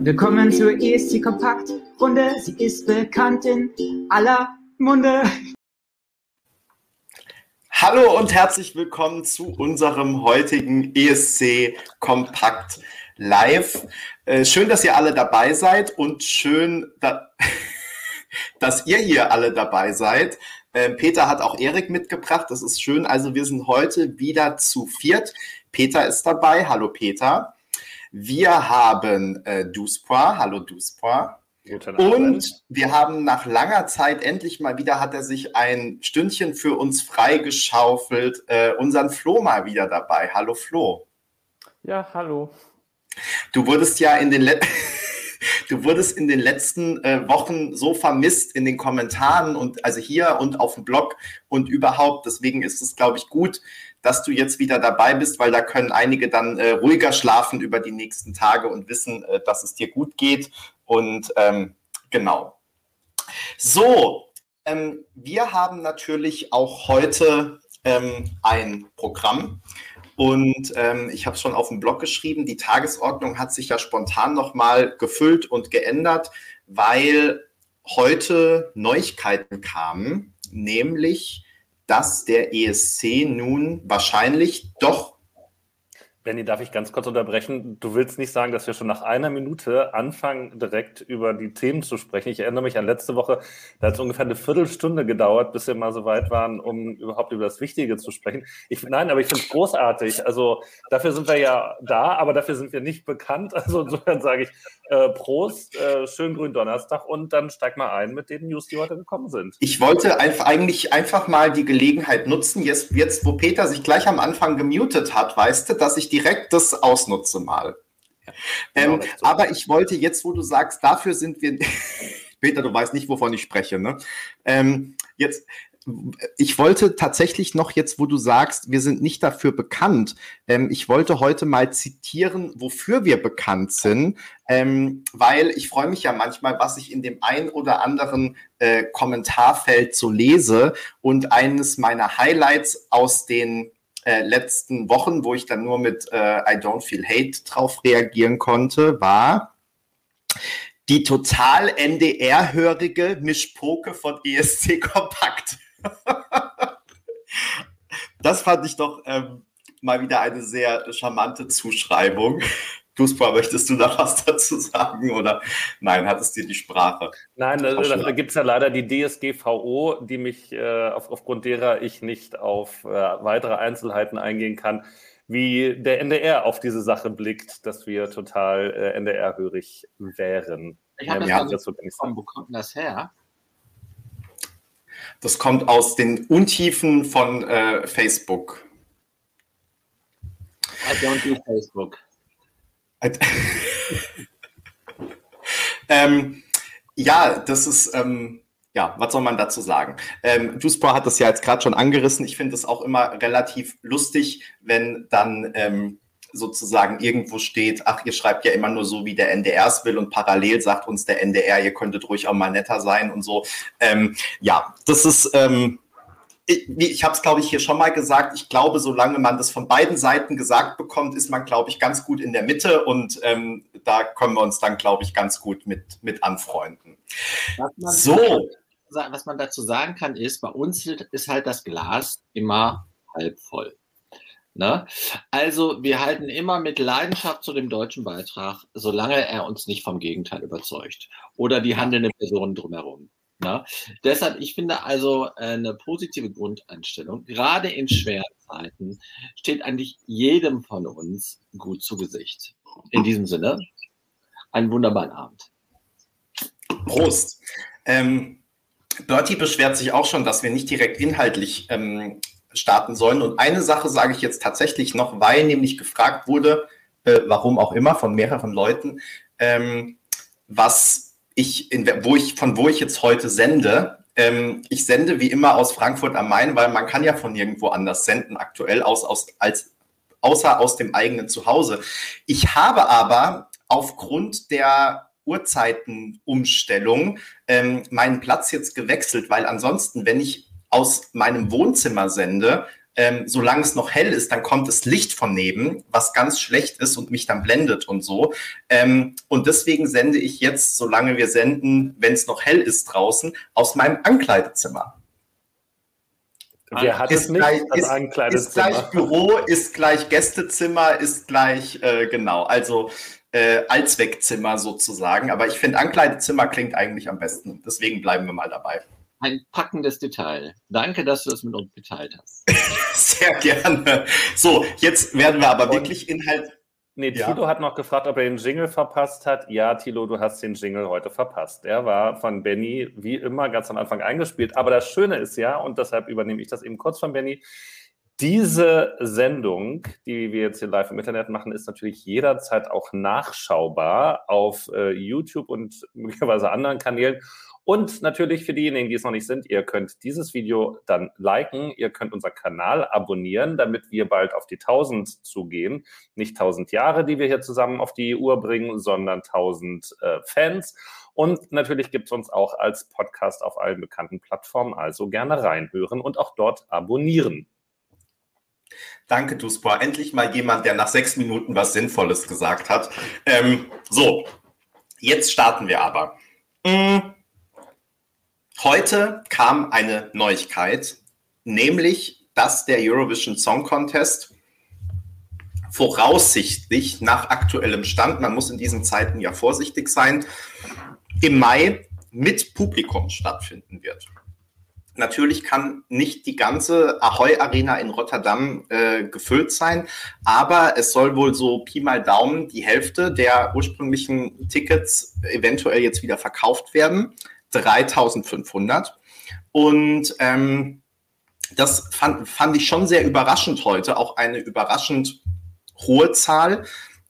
Willkommen zur ESC Kompakt Runde. Sie ist bekannt in aller Munde. Hallo und herzlich willkommen zu unserem heutigen ESC Kompakt Live. Äh, schön, dass ihr alle dabei seid und schön, da dass ihr hier alle dabei seid. Äh, Peter hat auch Erik mitgebracht. Das ist schön. Also wir sind heute wieder zu viert. Peter ist dabei. Hallo Peter. Wir haben äh, Duspoir. Hallo Duspoir. Und wir haben nach langer Zeit endlich mal wieder, hat er sich ein Stündchen für uns freigeschaufelt, äh, unseren Flo mal wieder dabei. Hallo Flo. Ja, hallo. Du wurdest ja in den letzten du wurdest in den letzten äh, Wochen so vermisst in den Kommentaren und also hier und auf dem Blog und überhaupt. Deswegen ist es, glaube ich, gut, dass du jetzt wieder dabei bist, weil da können einige dann äh, ruhiger schlafen über die nächsten Tage und wissen, äh, dass es dir gut geht. Und ähm, genau. So, ähm, wir haben natürlich auch heute ähm, ein Programm. Und ähm, ich habe es schon auf dem Blog geschrieben, die Tagesordnung hat sich ja spontan nochmal gefüllt und geändert, weil heute Neuigkeiten kamen, nämlich, dass der ESC nun wahrscheinlich doch Benny, darf ich ganz kurz unterbrechen? Du willst nicht sagen, dass wir schon nach einer Minute anfangen, direkt über die Themen zu sprechen. Ich erinnere mich an letzte Woche, da hat es ungefähr eine Viertelstunde gedauert, bis wir mal so weit waren, um überhaupt über das Wichtige zu sprechen. Ich, nein, aber ich finde es großartig. Also dafür sind wir ja da, aber dafür sind wir nicht bekannt. Also insofern sage ich äh, Prost, äh, schönen grünen Donnerstag und dann steig mal ein mit den News, die heute gekommen sind. Ich wollte eigentlich einfach mal die Gelegenheit nutzen, jetzt, jetzt wo Peter sich gleich am Anfang gemutet hat, weißt du, dass ich die direkt das ausnutze mal. Genau, ähm, so. Aber ich wollte jetzt, wo du sagst, dafür sind wir. Peter, du weißt nicht, wovon ich spreche. Ne? Ähm, jetzt, ich wollte tatsächlich noch jetzt, wo du sagst, wir sind nicht dafür bekannt, ähm, ich wollte heute mal zitieren, wofür wir bekannt sind, ähm, weil ich freue mich ja manchmal, was ich in dem ein oder anderen äh, Kommentarfeld so lese. Und eines meiner Highlights aus den äh, letzten Wochen, wo ich dann nur mit äh, I Don't Feel Hate drauf reagieren konnte, war die total NDR-hörige Mischpoke von ESC Kompakt. das fand ich doch ähm, mal wieder eine sehr charmante Zuschreibung. Fußball, möchtest du da was dazu sagen oder nein, hat es dir die Sprache? Nein, da, da gibt es ja leider die DSGVO, die mich äh, auf, aufgrund derer ich nicht auf äh, weitere Einzelheiten eingehen kann, wie der NDR auf diese Sache blickt, dass wir total äh, NDR-hörig wären. Ich habe ja, das bekommen. Wo kommt das her? Das kommt aus den Untiefen von äh, Facebook. I don't do Facebook. ähm, ja, das ist, ähm, ja, was soll man dazu sagen? Ähm, Duspro hat das ja jetzt gerade schon angerissen. Ich finde es auch immer relativ lustig, wenn dann ähm, sozusagen irgendwo steht, ach, ihr schreibt ja immer nur so, wie der NDR es will und parallel sagt uns der NDR, ihr könntet ruhig auch mal netter sein und so. Ähm, ja, das ist, ähm, ich, ich habe es, glaube ich, hier schon mal gesagt, ich glaube, solange man das von beiden Seiten gesagt bekommt, ist man, glaube ich, ganz gut in der Mitte und ähm, da können wir uns dann, glaube ich, ganz gut mit, mit anfreunden. Was so. was man dazu sagen kann, ist, bei uns ist halt das Glas immer halb voll. Ne? Also wir halten immer mit Leidenschaft zu dem deutschen Beitrag, solange er uns nicht vom Gegenteil überzeugt oder die handelnden Personen drumherum. Ne? Deshalb, ich finde also äh, eine positive Grundeinstellung, gerade in schweren Zeiten, steht eigentlich jedem von uns gut zu Gesicht. In diesem Sinne, einen wunderbaren Abend. Prost. Ähm, Bertie beschwert sich auch schon, dass wir nicht direkt inhaltlich ähm, starten sollen. Und eine Sache sage ich jetzt tatsächlich noch, weil nämlich gefragt wurde, äh, warum auch immer, von mehreren Leuten, ähm, was ich, in, wo ich, von wo ich jetzt heute sende, ähm, ich sende wie immer aus Frankfurt am Main, weil man kann ja von nirgendwo anders senden aktuell, aus, aus, als, außer aus dem eigenen Zuhause. Ich habe aber aufgrund der Uhrzeitenumstellung ähm, meinen Platz jetzt gewechselt, weil ansonsten, wenn ich aus meinem Wohnzimmer sende, ähm, solange es noch hell ist, dann kommt das Licht von neben, was ganz schlecht ist und mich dann blendet und so. Ähm, und deswegen sende ich jetzt, solange wir senden, wenn es noch hell ist draußen, aus meinem Ankleidezimmer. Wer hat ist es nicht? Gleich, ist, ist, gleich Büro, ist gleich Gästezimmer, ist gleich, äh, genau, also äh, Allzweckzimmer sozusagen. Aber ich finde, Ankleidezimmer klingt eigentlich am besten. Deswegen bleiben wir mal dabei. Ein packendes Detail. Danke, dass du es mit uns geteilt hast. Sehr gerne. So, jetzt werden wir aber Und wirklich Inhalt. Nee, ja. Tilo hat noch gefragt, ob er den Jingle verpasst hat. Ja, Tilo, du hast den Jingle heute verpasst. Der war von Benny wie immer ganz am Anfang eingespielt. Aber das Schöne ist ja, und deshalb übernehme ich das eben kurz von Benny, diese Sendung, die wir jetzt hier live im Internet machen, ist natürlich jederzeit auch nachschaubar auf äh, YouTube und möglicherweise anderen Kanälen. Und natürlich für diejenigen, die es noch nicht sind, ihr könnt dieses Video dann liken, ihr könnt unseren Kanal abonnieren, damit wir bald auf die 1000 zugehen. Nicht 1000 Jahre, die wir hier zusammen auf die Uhr bringen, sondern 1000 äh, Fans. Und natürlich gibt es uns auch als Podcast auf allen bekannten Plattformen, also gerne reinhören und auch dort abonnieren. Danke, Duspor. Endlich mal jemand, der nach sechs Minuten was Sinnvolles gesagt hat. Ähm, so, jetzt starten wir aber. Hm. Heute kam eine Neuigkeit, nämlich, dass der Eurovision Song Contest voraussichtlich nach aktuellem Stand, man muss in diesen Zeiten ja vorsichtig sein, im Mai mit Publikum stattfinden wird. Natürlich kann nicht die ganze Ahoy Arena in Rotterdam äh, gefüllt sein, aber es soll wohl so Pi mal Daumen die Hälfte der ursprünglichen Tickets eventuell jetzt wieder verkauft werden. 3500. Und ähm, das fand, fand ich schon sehr überraschend heute, auch eine überraschend hohe Zahl.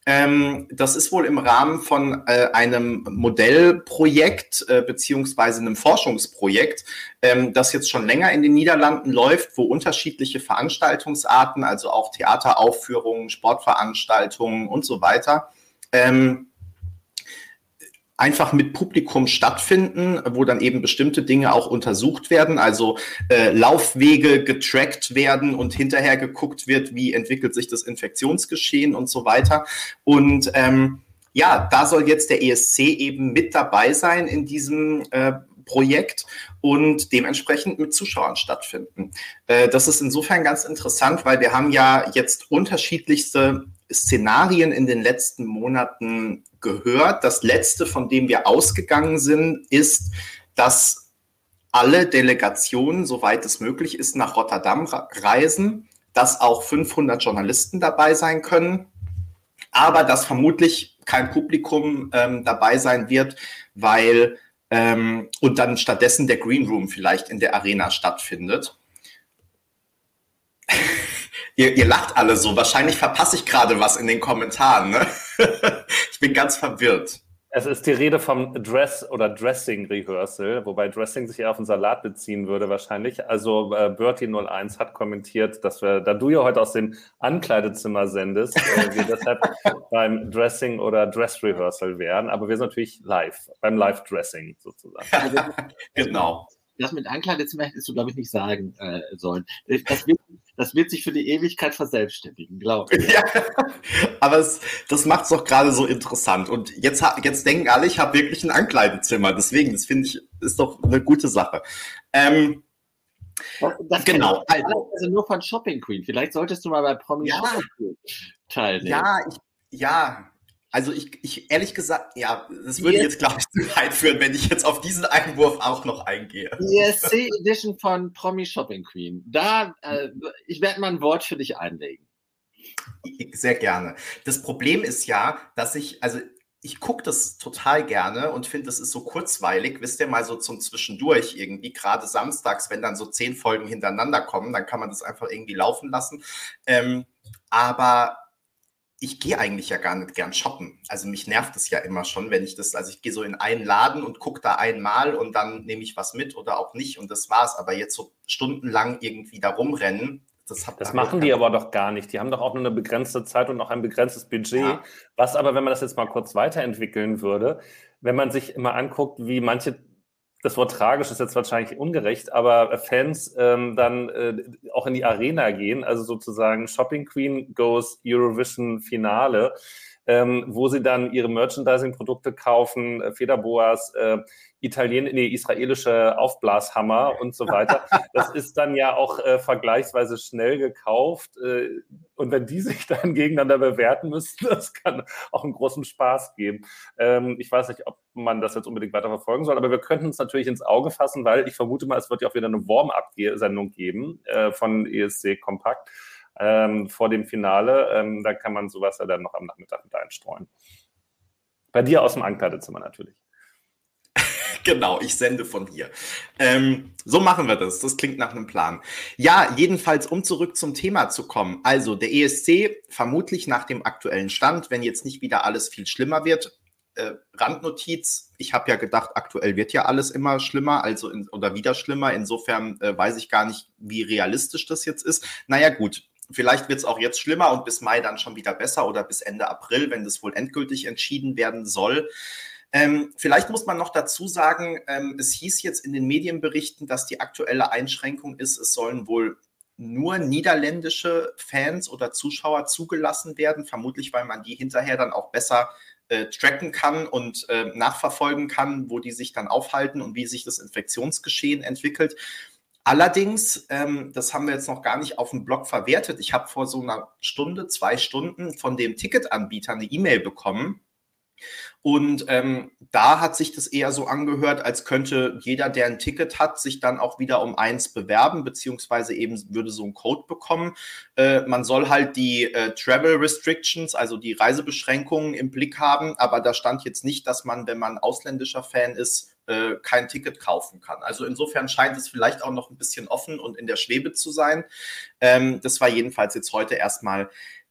Ähm, das ist wohl im Rahmen von äh, einem Modellprojekt äh, beziehungsweise einem Forschungsprojekt, ähm, das jetzt schon länger in den Niederlanden läuft, wo unterschiedliche Veranstaltungsarten, also auch Theateraufführungen, Sportveranstaltungen und so weiter, ähm, einfach mit Publikum stattfinden, wo dann eben bestimmte Dinge auch untersucht werden, also äh, Laufwege getrackt werden und hinterher geguckt wird, wie entwickelt sich das Infektionsgeschehen und so weiter. Und ähm, ja, da soll jetzt der ESC eben mit dabei sein in diesem äh, Projekt und dementsprechend mit Zuschauern stattfinden. Äh, das ist insofern ganz interessant, weil wir haben ja jetzt unterschiedlichste Szenarien in den letzten Monaten gehört. Das letzte, von dem wir ausgegangen sind, ist, dass alle Delegationen, soweit es möglich ist, nach Rotterdam reisen, dass auch 500 Journalisten dabei sein können, aber dass vermutlich kein Publikum ähm, dabei sein wird, weil ähm, und dann stattdessen der Green Room vielleicht in der Arena stattfindet. ihr, ihr lacht alle so. Wahrscheinlich verpasse ich gerade was in den Kommentaren. Ne? ich bin ganz verwirrt. Es ist die Rede vom Dress- oder Dressing-Rehearsal, wobei Dressing sich eher auf den Salat beziehen würde wahrscheinlich. Also äh, Bertie01 hat kommentiert, dass wir, da du ja heute aus dem Ankleidezimmer sendest, äh, wir deshalb beim Dressing oder Dress-Rehearsal wären. Aber wir sind natürlich live, beim Live-Dressing sozusagen. genau. Das mit Ankleidezimmer hättest du, glaube ich, nicht sagen äh, sollen. Das wird das wird sich für die Ewigkeit verselbstständigen, glaube ich. Ja, aber es, das macht es doch gerade so interessant. Und jetzt, jetzt denken alle, ich habe wirklich ein Ankleidezimmer. Deswegen, das finde ich, ist doch eine gute Sache. Ähm, das genau. Also, also nur von Shopping Queen. Vielleicht solltest du mal bei Promi ja, teilnehmen. Ja, ich, ja, also ich, ich ehrlich gesagt, ja, das würde jetzt, glaube ich, zu weit führen, wenn ich jetzt auf diesen Einwurf auch noch eingehe. Die ESC Edition von Promi Shopping Queen. Da, äh, ich werde mal ein Wort für dich einlegen. Sehr gerne. Das Problem ist ja, dass ich, also ich gucke das total gerne und finde, das ist so kurzweilig. Wisst ihr mal so zum Zwischendurch irgendwie, gerade samstags, wenn dann so zehn Folgen hintereinander kommen, dann kann man das einfach irgendwie laufen lassen. Ähm, aber ich gehe eigentlich ja gar nicht gern shoppen. Also mich nervt es ja immer schon, wenn ich das, also ich gehe so in einen Laden und gucke da einmal und dann nehme ich was mit oder auch nicht und das war's. Aber jetzt so stundenlang irgendwie da rumrennen, das, das machen die aber doch gar nicht. Die haben doch auch nur eine begrenzte Zeit und auch ein begrenztes Budget. Ja. Was aber, wenn man das jetzt mal kurz weiterentwickeln würde, wenn man sich immer anguckt, wie manche das Wort tragisch ist jetzt wahrscheinlich ungerecht, aber Fans ähm, dann äh, auch in die Arena gehen, also sozusagen Shopping Queen goes Eurovision Finale, ähm, wo sie dann ihre Merchandising-Produkte kaufen, äh, Federboas, äh, Italien, nee, israelische Aufblashammer und so weiter. Das ist dann ja auch äh, vergleichsweise schnell gekauft. Äh, und wenn die sich dann gegeneinander bewerten müssen, das kann auch einen großen Spaß geben. Ähm, ich weiß nicht, ob man das jetzt unbedingt weiter verfolgen soll, aber wir könnten es natürlich ins Auge fassen, weil ich vermute mal, es wird ja auch wieder eine Warm-up-Sendung geben äh, von ESC Kompakt ähm, vor dem Finale. Ähm, da kann man sowas ja dann noch am Nachmittag mit einstreuen. Bei dir aus dem Ankleidezimmer natürlich. genau, ich sende von hier. Ähm, so machen wir das. Das klingt nach einem Plan. Ja, jedenfalls, um zurück zum Thema zu kommen. Also der ESC, vermutlich nach dem aktuellen Stand, wenn jetzt nicht wieder alles viel schlimmer wird. Äh, Randnotiz, ich habe ja gedacht, aktuell wird ja alles immer schlimmer, also in, oder wieder schlimmer. Insofern äh, weiß ich gar nicht, wie realistisch das jetzt ist. Naja, gut, Vielleicht wird es auch jetzt schlimmer und bis Mai dann schon wieder besser oder bis Ende April, wenn das wohl endgültig entschieden werden soll. Ähm, vielleicht muss man noch dazu sagen, ähm, es hieß jetzt in den Medienberichten, dass die aktuelle Einschränkung ist, es sollen wohl nur niederländische Fans oder Zuschauer zugelassen werden, vermutlich weil man die hinterher dann auch besser äh, tracken kann und äh, nachverfolgen kann, wo die sich dann aufhalten und wie sich das Infektionsgeschehen entwickelt. Allerdings, ähm, das haben wir jetzt noch gar nicht auf dem Blog verwertet. Ich habe vor so einer Stunde, zwei Stunden von dem Ticketanbieter eine E-Mail bekommen, und ähm, da hat sich das eher so angehört, als könnte jeder, der ein Ticket hat, sich dann auch wieder um eins bewerben, beziehungsweise eben würde so einen Code bekommen. Äh, man soll halt die äh, Travel Restrictions, also die Reisebeschränkungen im Blick haben, aber da stand jetzt nicht, dass man, wenn man ausländischer Fan ist, äh, kein Ticket kaufen kann. Also insofern scheint es vielleicht auch noch ein bisschen offen und in der Schwebe zu sein. Ähm, das war jedenfalls jetzt heute erstmal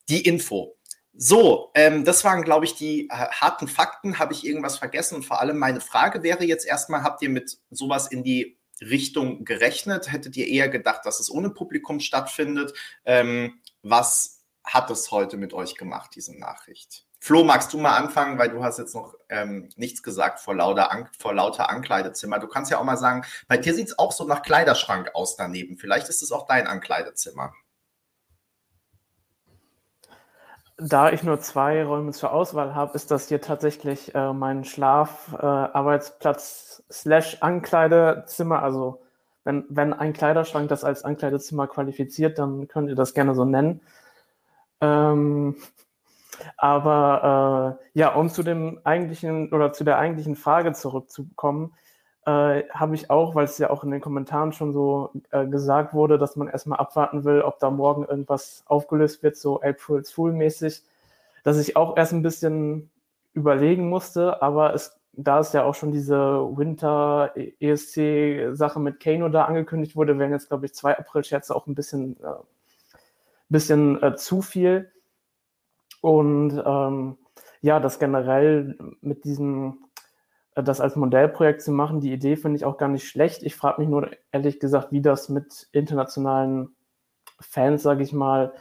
die Info. So, ähm, das waren, glaube ich, die äh, harten Fakten. Habe ich irgendwas vergessen? Und vor allem meine Frage wäre jetzt erstmal, habt ihr mit sowas in die Richtung gerechnet? Hättet ihr eher gedacht, dass es ohne Publikum stattfindet? Ähm, was hat es heute mit euch gemacht, diese Nachricht? Flo, magst du mal anfangen, weil du hast jetzt noch ähm, nichts gesagt vor lauter, An vor lauter Ankleidezimmer. Du kannst ja auch mal sagen, bei dir sieht es auch so nach Kleiderschrank aus daneben. Vielleicht ist es auch dein Ankleidezimmer. Da ich nur zwei Räume zur Auswahl habe, ist das hier tatsächlich äh, mein Schlafarbeitsplatz äh, slash Ankleidezimmer. Also wenn, wenn ein Kleiderschrank das als Ankleidezimmer qualifiziert, dann könnt ihr das gerne so nennen. Ähm, aber äh, ja, um zu dem eigentlichen oder zu der eigentlichen Frage zurückzukommen, äh, habe ich auch, weil es ja auch in den Kommentaren schon so äh, gesagt wurde, dass man erstmal abwarten will, ob da morgen irgendwas aufgelöst wird, so April's Fool mäßig, dass ich auch erst ein bisschen überlegen musste, aber es, da es ja auch schon diese Winter ESC Sache mit Kano da angekündigt wurde, wären jetzt glaube ich zwei April Scherze auch ein bisschen äh, bisschen äh, zu viel und ähm, ja, das generell mit diesem das als Modellprojekt zu machen, die Idee finde ich auch gar nicht schlecht. Ich frage mich nur ehrlich gesagt, wie das mit internationalen Fans, sage ich mal,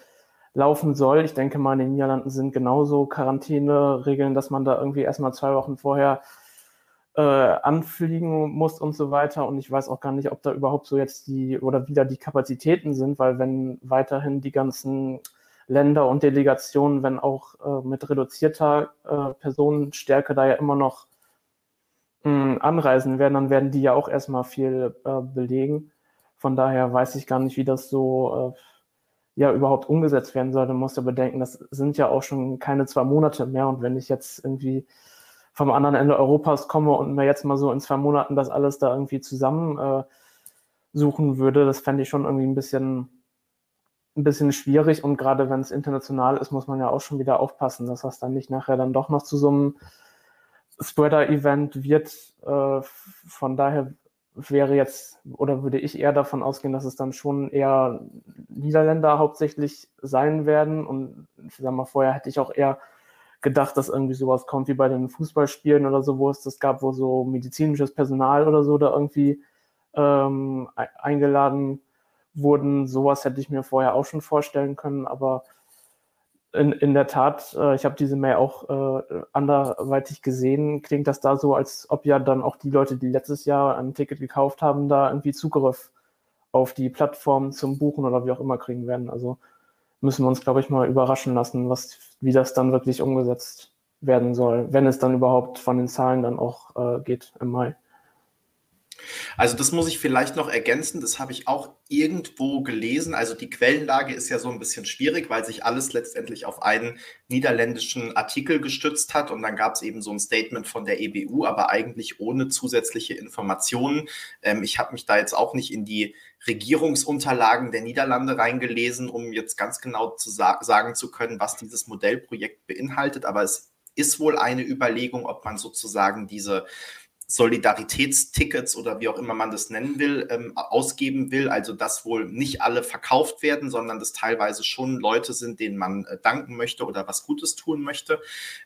laufen soll. Ich denke mal, in den Niederlanden sind genauso Quarantäne-Regeln, dass man da irgendwie erstmal zwei Wochen vorher äh, anfliegen muss und so weiter. Und ich weiß auch gar nicht, ob da überhaupt so jetzt die oder wieder die Kapazitäten sind, weil wenn weiterhin die ganzen Länder und Delegationen, wenn auch äh, mit reduzierter äh, Personenstärke da ja immer noch anreisen werden, dann werden die ja auch erstmal viel äh, belegen. Von daher weiß ich gar nicht, wie das so äh, ja überhaupt umgesetzt werden soll. Man muss ja bedenken, das sind ja auch schon keine zwei Monate mehr. Und wenn ich jetzt irgendwie vom anderen Ende Europas komme und mir jetzt mal so in zwei Monaten das alles da irgendwie zusammen äh, suchen würde, das fände ich schon irgendwie ein bisschen, ein bisschen schwierig. Und gerade wenn es international ist, muss man ja auch schon wieder aufpassen, dass das dann nicht nachher dann doch noch zu so einem Spreader-Event wird. Äh, von daher wäre jetzt oder würde ich eher davon ausgehen, dass es dann schon eher Niederländer hauptsächlich sein werden. Und ich sag mal, vorher hätte ich auch eher gedacht, dass irgendwie sowas kommt wie bei den Fußballspielen oder so, wo es das gab, wo so medizinisches Personal oder so da irgendwie ähm, eingeladen wurden. Sowas hätte ich mir vorher auch schon vorstellen können, aber in, in der Tat, äh, ich habe diese Mail auch äh, anderweitig gesehen, klingt das da so, als ob ja dann auch die Leute, die letztes Jahr ein Ticket gekauft haben, da irgendwie Zugriff auf die Plattform zum Buchen oder wie auch immer kriegen werden. Also müssen wir uns, glaube ich, mal überraschen lassen, was, wie das dann wirklich umgesetzt werden soll, wenn es dann überhaupt von den Zahlen dann auch äh, geht im Mai. Also das muss ich vielleicht noch ergänzen, das habe ich auch irgendwo gelesen. Also die Quellenlage ist ja so ein bisschen schwierig, weil sich alles letztendlich auf einen niederländischen Artikel gestützt hat und dann gab es eben so ein Statement von der EBU, aber eigentlich ohne zusätzliche Informationen. Ähm, ich habe mich da jetzt auch nicht in die Regierungsunterlagen der Niederlande reingelesen, um jetzt ganz genau zu sa sagen zu können, was dieses Modellprojekt beinhaltet, aber es ist wohl eine Überlegung, ob man sozusagen diese Solidaritätstickets oder wie auch immer man das nennen will, ähm, ausgeben will. Also dass wohl nicht alle verkauft werden, sondern dass teilweise schon Leute sind, denen man äh, danken möchte oder was Gutes tun möchte.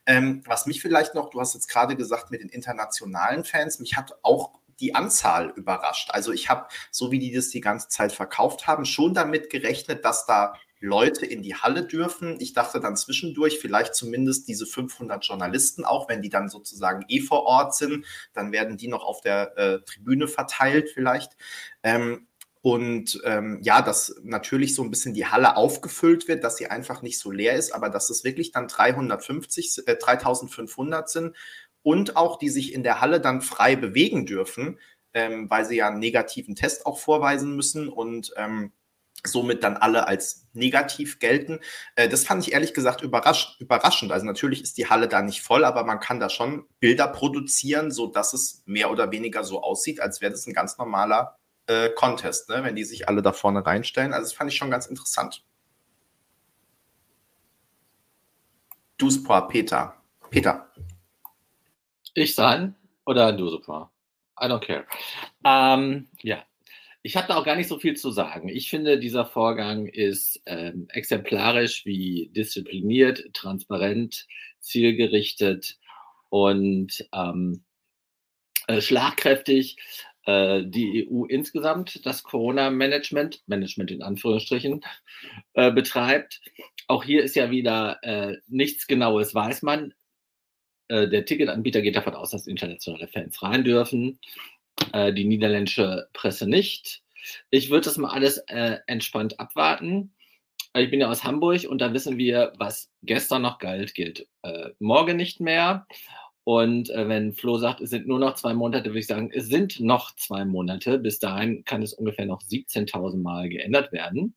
Ähm, was mich vielleicht noch, du hast jetzt gerade gesagt mit den internationalen Fans, mich hat auch die Anzahl überrascht. Also ich habe, so wie die das die ganze Zeit verkauft haben, schon damit gerechnet, dass da Leute in die Halle dürfen. Ich dachte dann zwischendurch vielleicht zumindest diese 500 Journalisten, auch wenn die dann sozusagen eh vor Ort sind, dann werden die noch auf der äh, Tribüne verteilt vielleicht. Ähm, und ähm, ja, dass natürlich so ein bisschen die Halle aufgefüllt wird, dass sie einfach nicht so leer ist, aber dass es wirklich dann 350, äh, 3500 sind und auch die sich in der Halle dann frei bewegen dürfen, ähm, weil sie ja einen negativen Test auch vorweisen müssen und ähm, somit dann alle als negativ gelten. Äh, das fand ich ehrlich gesagt überraschend. Also natürlich ist die Halle da nicht voll, aber man kann da schon Bilder produzieren, so dass es mehr oder weniger so aussieht, als wäre das ein ganz normaler äh, Contest, ne? wenn die sich alle da vorne reinstellen. Also das fand ich schon ganz interessant. Du Spor, Peter. Peter. Ich sein oder du super? I don't care. Ähm, ja, ich habe da auch gar nicht so viel zu sagen. Ich finde, dieser Vorgang ist ähm, exemplarisch, wie diszipliniert, transparent, zielgerichtet und ähm, äh, schlagkräftig äh, die EU insgesamt das Corona-Management, Management in Anführungsstrichen, äh, betreibt. Auch hier ist ja wieder äh, nichts Genaues, weiß man. Äh, der Ticketanbieter geht davon aus, dass internationale Fans rein dürfen äh, die niederländische Presse nicht. Ich würde das mal alles äh, entspannt abwarten. Ich bin ja aus Hamburg und da wissen wir, was gestern noch galt, gilt äh, morgen nicht mehr. Und äh, wenn Flo sagt, es sind nur noch zwei Monate, würde ich sagen, es sind noch zwei Monate. Bis dahin kann es ungefähr noch 17.000 Mal geändert werden.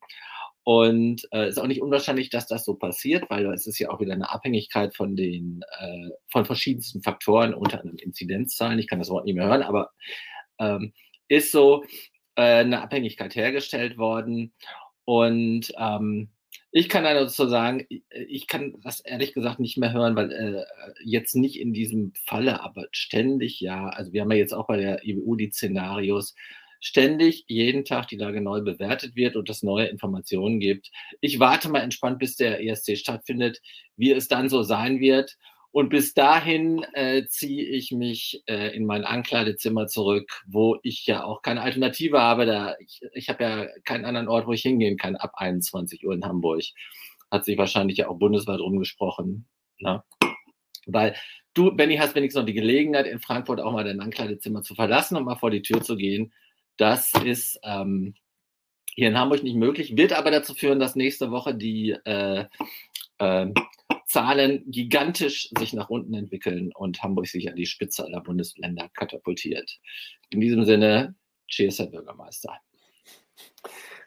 Und äh, ist auch nicht unwahrscheinlich, dass das so passiert, weil es ist ja auch wieder eine Abhängigkeit von den äh, von verschiedensten Faktoren, unter anderem Inzidenzzahlen. Ich kann das Wort nicht mehr hören, aber ähm, ist so äh, eine Abhängigkeit hergestellt worden. Und ähm, ich kann da dazu sagen, ich kann das ehrlich gesagt nicht mehr hören, weil äh, jetzt nicht in diesem Falle, aber ständig ja, also wir haben ja jetzt auch bei der EU die Szenarios, ständig jeden Tag die Lage neu bewertet wird und es neue Informationen gibt. Ich warte mal entspannt, bis der ESC stattfindet, wie es dann so sein wird. Und bis dahin äh, ziehe ich mich äh, in mein Ankleidezimmer zurück, wo ich ja auch keine Alternative habe. Da ich, ich habe ja keinen anderen Ort, wo ich hingehen kann ab 21 Uhr in Hamburg. Hat sich wahrscheinlich ja auch bundesweit rumgesprochen. Ne? Weil du, Benny, hast wenigstens noch die Gelegenheit, in Frankfurt auch mal dein Ankleidezimmer zu verlassen und mal vor die Tür zu gehen. Das ist ähm, hier in Hamburg nicht möglich, wird aber dazu führen, dass nächste Woche die äh, äh, Zahlen gigantisch sich nach unten entwickeln und Hamburg sich an die Spitze aller Bundesländer katapultiert. In diesem Sinne, cheers, Herr Bürgermeister.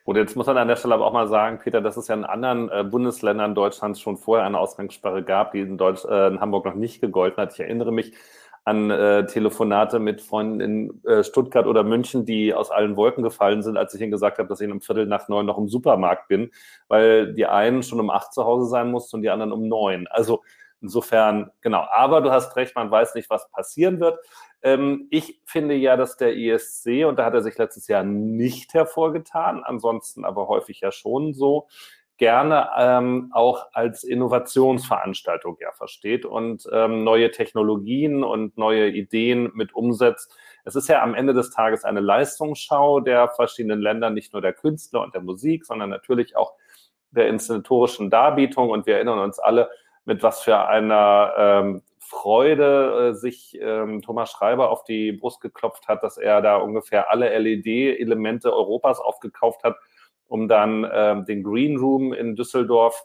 Gut, jetzt muss man an der Stelle aber auch mal sagen, Peter, dass es ja in anderen äh, Bundesländern Deutschlands schon vorher eine Ausgangssperre gab, die in, Deutsch, äh, in Hamburg noch nicht gegolten hat. Ich erinnere mich an äh, Telefonate mit Freunden in äh, Stuttgart oder München, die aus allen Wolken gefallen sind, als ich ihnen gesagt habe, dass ich um Viertel nach neun noch im Supermarkt bin, weil die einen schon um acht zu Hause sein mussten und die anderen um neun. Also insofern, genau. Aber du hast recht, man weiß nicht, was passieren wird. Ähm, ich finde ja, dass der ESC, und da hat er sich letztes Jahr nicht hervorgetan, ansonsten aber häufig ja schon so, gerne ähm, auch als Innovationsveranstaltung ja versteht und ähm, neue Technologien und neue Ideen mit umsetzt. Es ist ja am Ende des Tages eine Leistungsschau der verschiedenen Länder, nicht nur der Künstler und der Musik, sondern natürlich auch der inszenatorischen Darbietung und wir erinnern uns alle, mit was für einer ähm, Freude äh, sich ähm, Thomas Schreiber auf die Brust geklopft hat, dass er da ungefähr alle LED-Elemente Europas aufgekauft hat, um dann ähm, den Green Room in Düsseldorf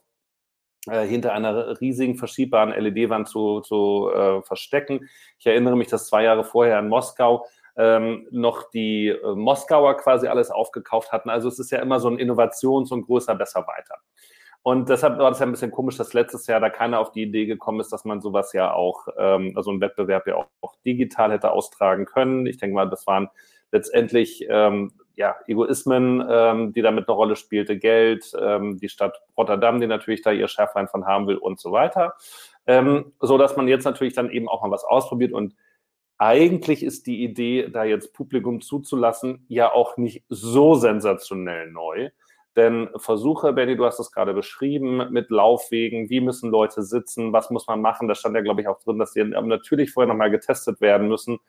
äh, hinter einer riesigen verschiebbaren LED-Wand zu, zu äh, verstecken. Ich erinnere mich, dass zwei Jahre vorher in Moskau ähm, noch die äh, Moskauer quasi alles aufgekauft hatten. Also es ist ja immer so ein Innovations- und größer, besser, weiter. Und deshalb war das ja ein bisschen komisch, dass letztes Jahr da keiner auf die Idee gekommen ist, dass man sowas ja auch, ähm, also einen Wettbewerb ja auch, auch digital hätte austragen können. Ich denke mal, das waren letztendlich ähm, ja, Egoismen, ähm, die damit eine Rolle spielte, Geld, ähm, die Stadt Rotterdam, die natürlich da ihr Schärflein von haben will und so weiter. Ähm, so dass man jetzt natürlich dann eben auch mal was ausprobiert und eigentlich ist die Idee, da jetzt Publikum zuzulassen, ja auch nicht so sensationell neu. Denn Versuche, Benny, du hast es gerade beschrieben, mit Laufwegen, wie müssen Leute sitzen, was muss man machen? Da stand ja, glaube ich, auch drin, dass die natürlich vorher nochmal getestet werden müssen.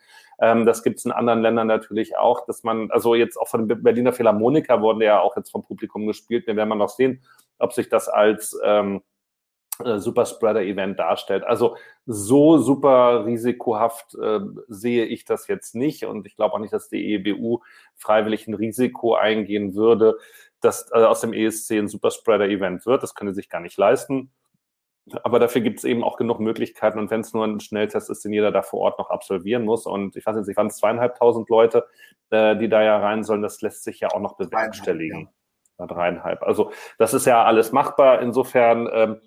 Ähm, das gibt es in anderen Ländern natürlich auch, dass man, also jetzt auch von Berliner Philharmoniker wurden ja auch jetzt vom Publikum gespielt. Wir werden mal noch sehen, ob sich das als ähm, äh, Superspreader-Event darstellt. Also so super risikohaft äh, sehe ich das jetzt nicht und ich glaube auch nicht, dass die EBU freiwillig ein Risiko eingehen würde, dass äh, aus dem ESC ein Superspreader-Event wird. Das können sie sich gar nicht leisten. Aber dafür gibt es eben auch genug Möglichkeiten. Und wenn es nur ein Schnelltest ist, den jeder da vor Ort noch absolvieren muss. Und ich weiß jetzt nicht, waren es zweieinhalbtausend Leute, äh, die da ja rein sollen. Das lässt sich ja auch noch bewerkstelligen. Ja. Dreieinhalb. Also das ist ja alles machbar. Insofern ähm,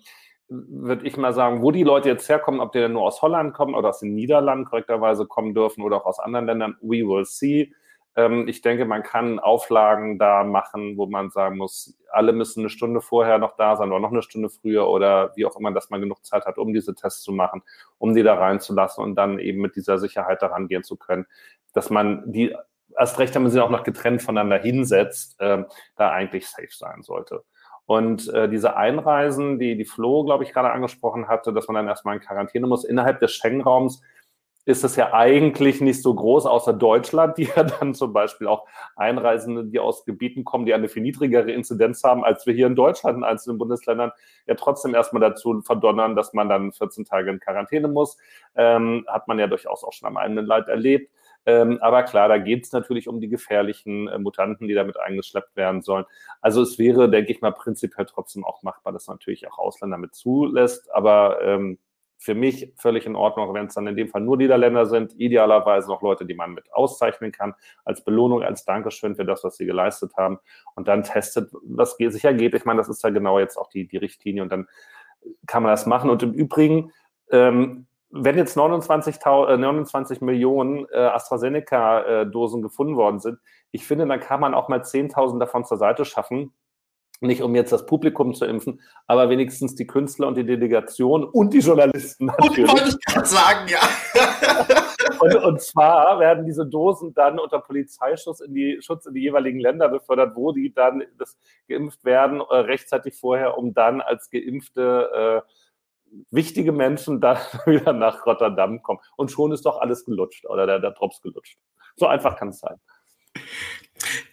würde ich mal sagen, wo die Leute jetzt herkommen, ob die denn nur aus Holland kommen oder aus den Niederlanden korrekterweise kommen dürfen oder auch aus anderen Ländern, we will see. Ähm, ich denke, man kann Auflagen da machen, wo man sagen muss, alle müssen eine Stunde vorher noch da sein oder noch eine Stunde früher oder wie auch immer, dass man genug Zeit hat, um diese Tests zu machen, um die da reinzulassen und dann eben mit dieser Sicherheit daran gehen zu können, dass man die erst recht, wenn man sie auch noch getrennt voneinander hinsetzt, äh, da eigentlich safe sein sollte. Und äh, diese Einreisen, die die Flo, glaube ich, gerade angesprochen hatte, dass man dann erstmal in Quarantäne muss, innerhalb des Schengen-Raums ist es ja eigentlich nicht so groß, außer Deutschland, die ja dann zum Beispiel auch Einreisende, die aus Gebieten kommen, die eine viel niedrigere Inzidenz haben, als wir hier in Deutschland in einzelnen Bundesländern, ja trotzdem erstmal dazu verdonnern, dass man dann 14 Tage in Quarantäne muss. Ähm, hat man ja durchaus auch schon am eigenen Leid erlebt. Ähm, aber klar, da geht es natürlich um die gefährlichen äh, Mutanten, die damit eingeschleppt werden sollen. Also es wäre, denke ich mal, prinzipiell trotzdem auch machbar, dass natürlich auch Ausländer mit zulässt. Aber ähm, für mich völlig in Ordnung, wenn es dann in dem Fall nur Niederländer sind, idealerweise noch Leute, die man mit auszeichnen kann, als Belohnung, als Dankeschön für das, was sie geleistet haben und dann testet, was sicher geht. Ich meine, das ist ja genau jetzt auch die, die Richtlinie und dann kann man das machen. Und im Übrigen, ähm, wenn jetzt 29, äh, 29 Millionen äh, AstraZeneca-Dosen äh, gefunden worden sind, ich finde, dann kann man auch mal 10.000 davon zur Seite schaffen nicht um jetzt das Publikum zu impfen, aber wenigstens die Künstler und die Delegation und die Journalisten natürlich. Und wollte ich gerade sagen, ja. und, und, zwar werden diese Dosen dann unter Polizeischutz in die Schutz in die jeweiligen Länder befördert, wo die dann das geimpft werden, äh, rechtzeitig vorher, um dann als geimpfte äh, wichtige Menschen dann wieder nach Rotterdam kommen. Und schon ist doch alles gelutscht oder der, der Drops gelutscht. So einfach kann es sein.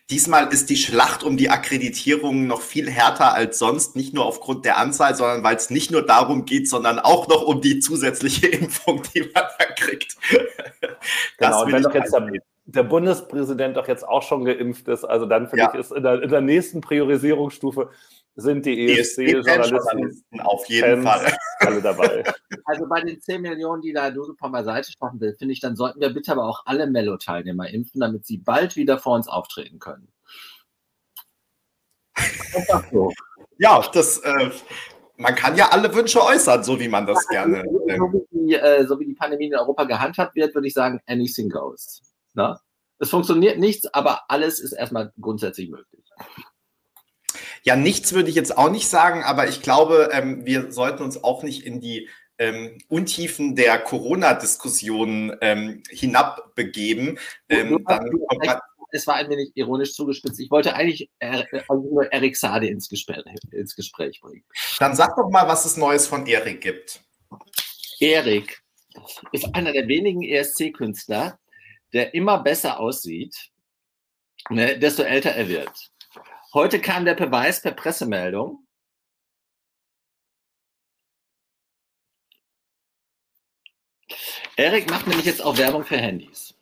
Diesmal ist die Schlacht um die Akkreditierung noch viel härter als sonst, nicht nur aufgrund der Anzahl, sondern weil es nicht nur darum geht, sondern auch noch um die zusätzliche Impfung, die man da kriegt. genau, und wenn doch jetzt der, der, Bundespräsident doch jetzt auch schon geimpft ist, also dann finde ja. ich, ist in der, in der nächsten Priorisierungsstufe sind die ESC-Journalisten auf jeden Fans Fall alle dabei. Also bei den 10 Millionen, die da Dusepom beiseite schaffen will, finde ich, dann sollten wir bitte aber auch alle Mello-Teilnehmer impfen, damit sie bald wieder vor uns auftreten können. So. Ja, das, äh, man kann ja alle Wünsche äußern, so wie man das gerne. So, wie die, äh, so wie die Pandemie in Europa gehandhabt wird, würde ich sagen, anything goes. Na? Es funktioniert nichts, aber alles ist erstmal grundsätzlich möglich. Ja, nichts würde ich jetzt auch nicht sagen, aber ich glaube, ähm, wir sollten uns auch nicht in die ähm, Untiefen der Corona-Diskussion ähm, hinabbegeben. Ähm, dann kommt man es war ein wenig ironisch zugespitzt. Ich wollte eigentlich er, also nur Erik Sade ins Gespräch, ins Gespräch bringen. Dann sag doch mal, was es Neues von Erik gibt. Erik ist einer der wenigen ESC-Künstler, der immer besser aussieht, ne, desto älter er wird. Heute kam der Beweis per Pressemeldung. Erik macht nämlich jetzt auch Werbung für Handys.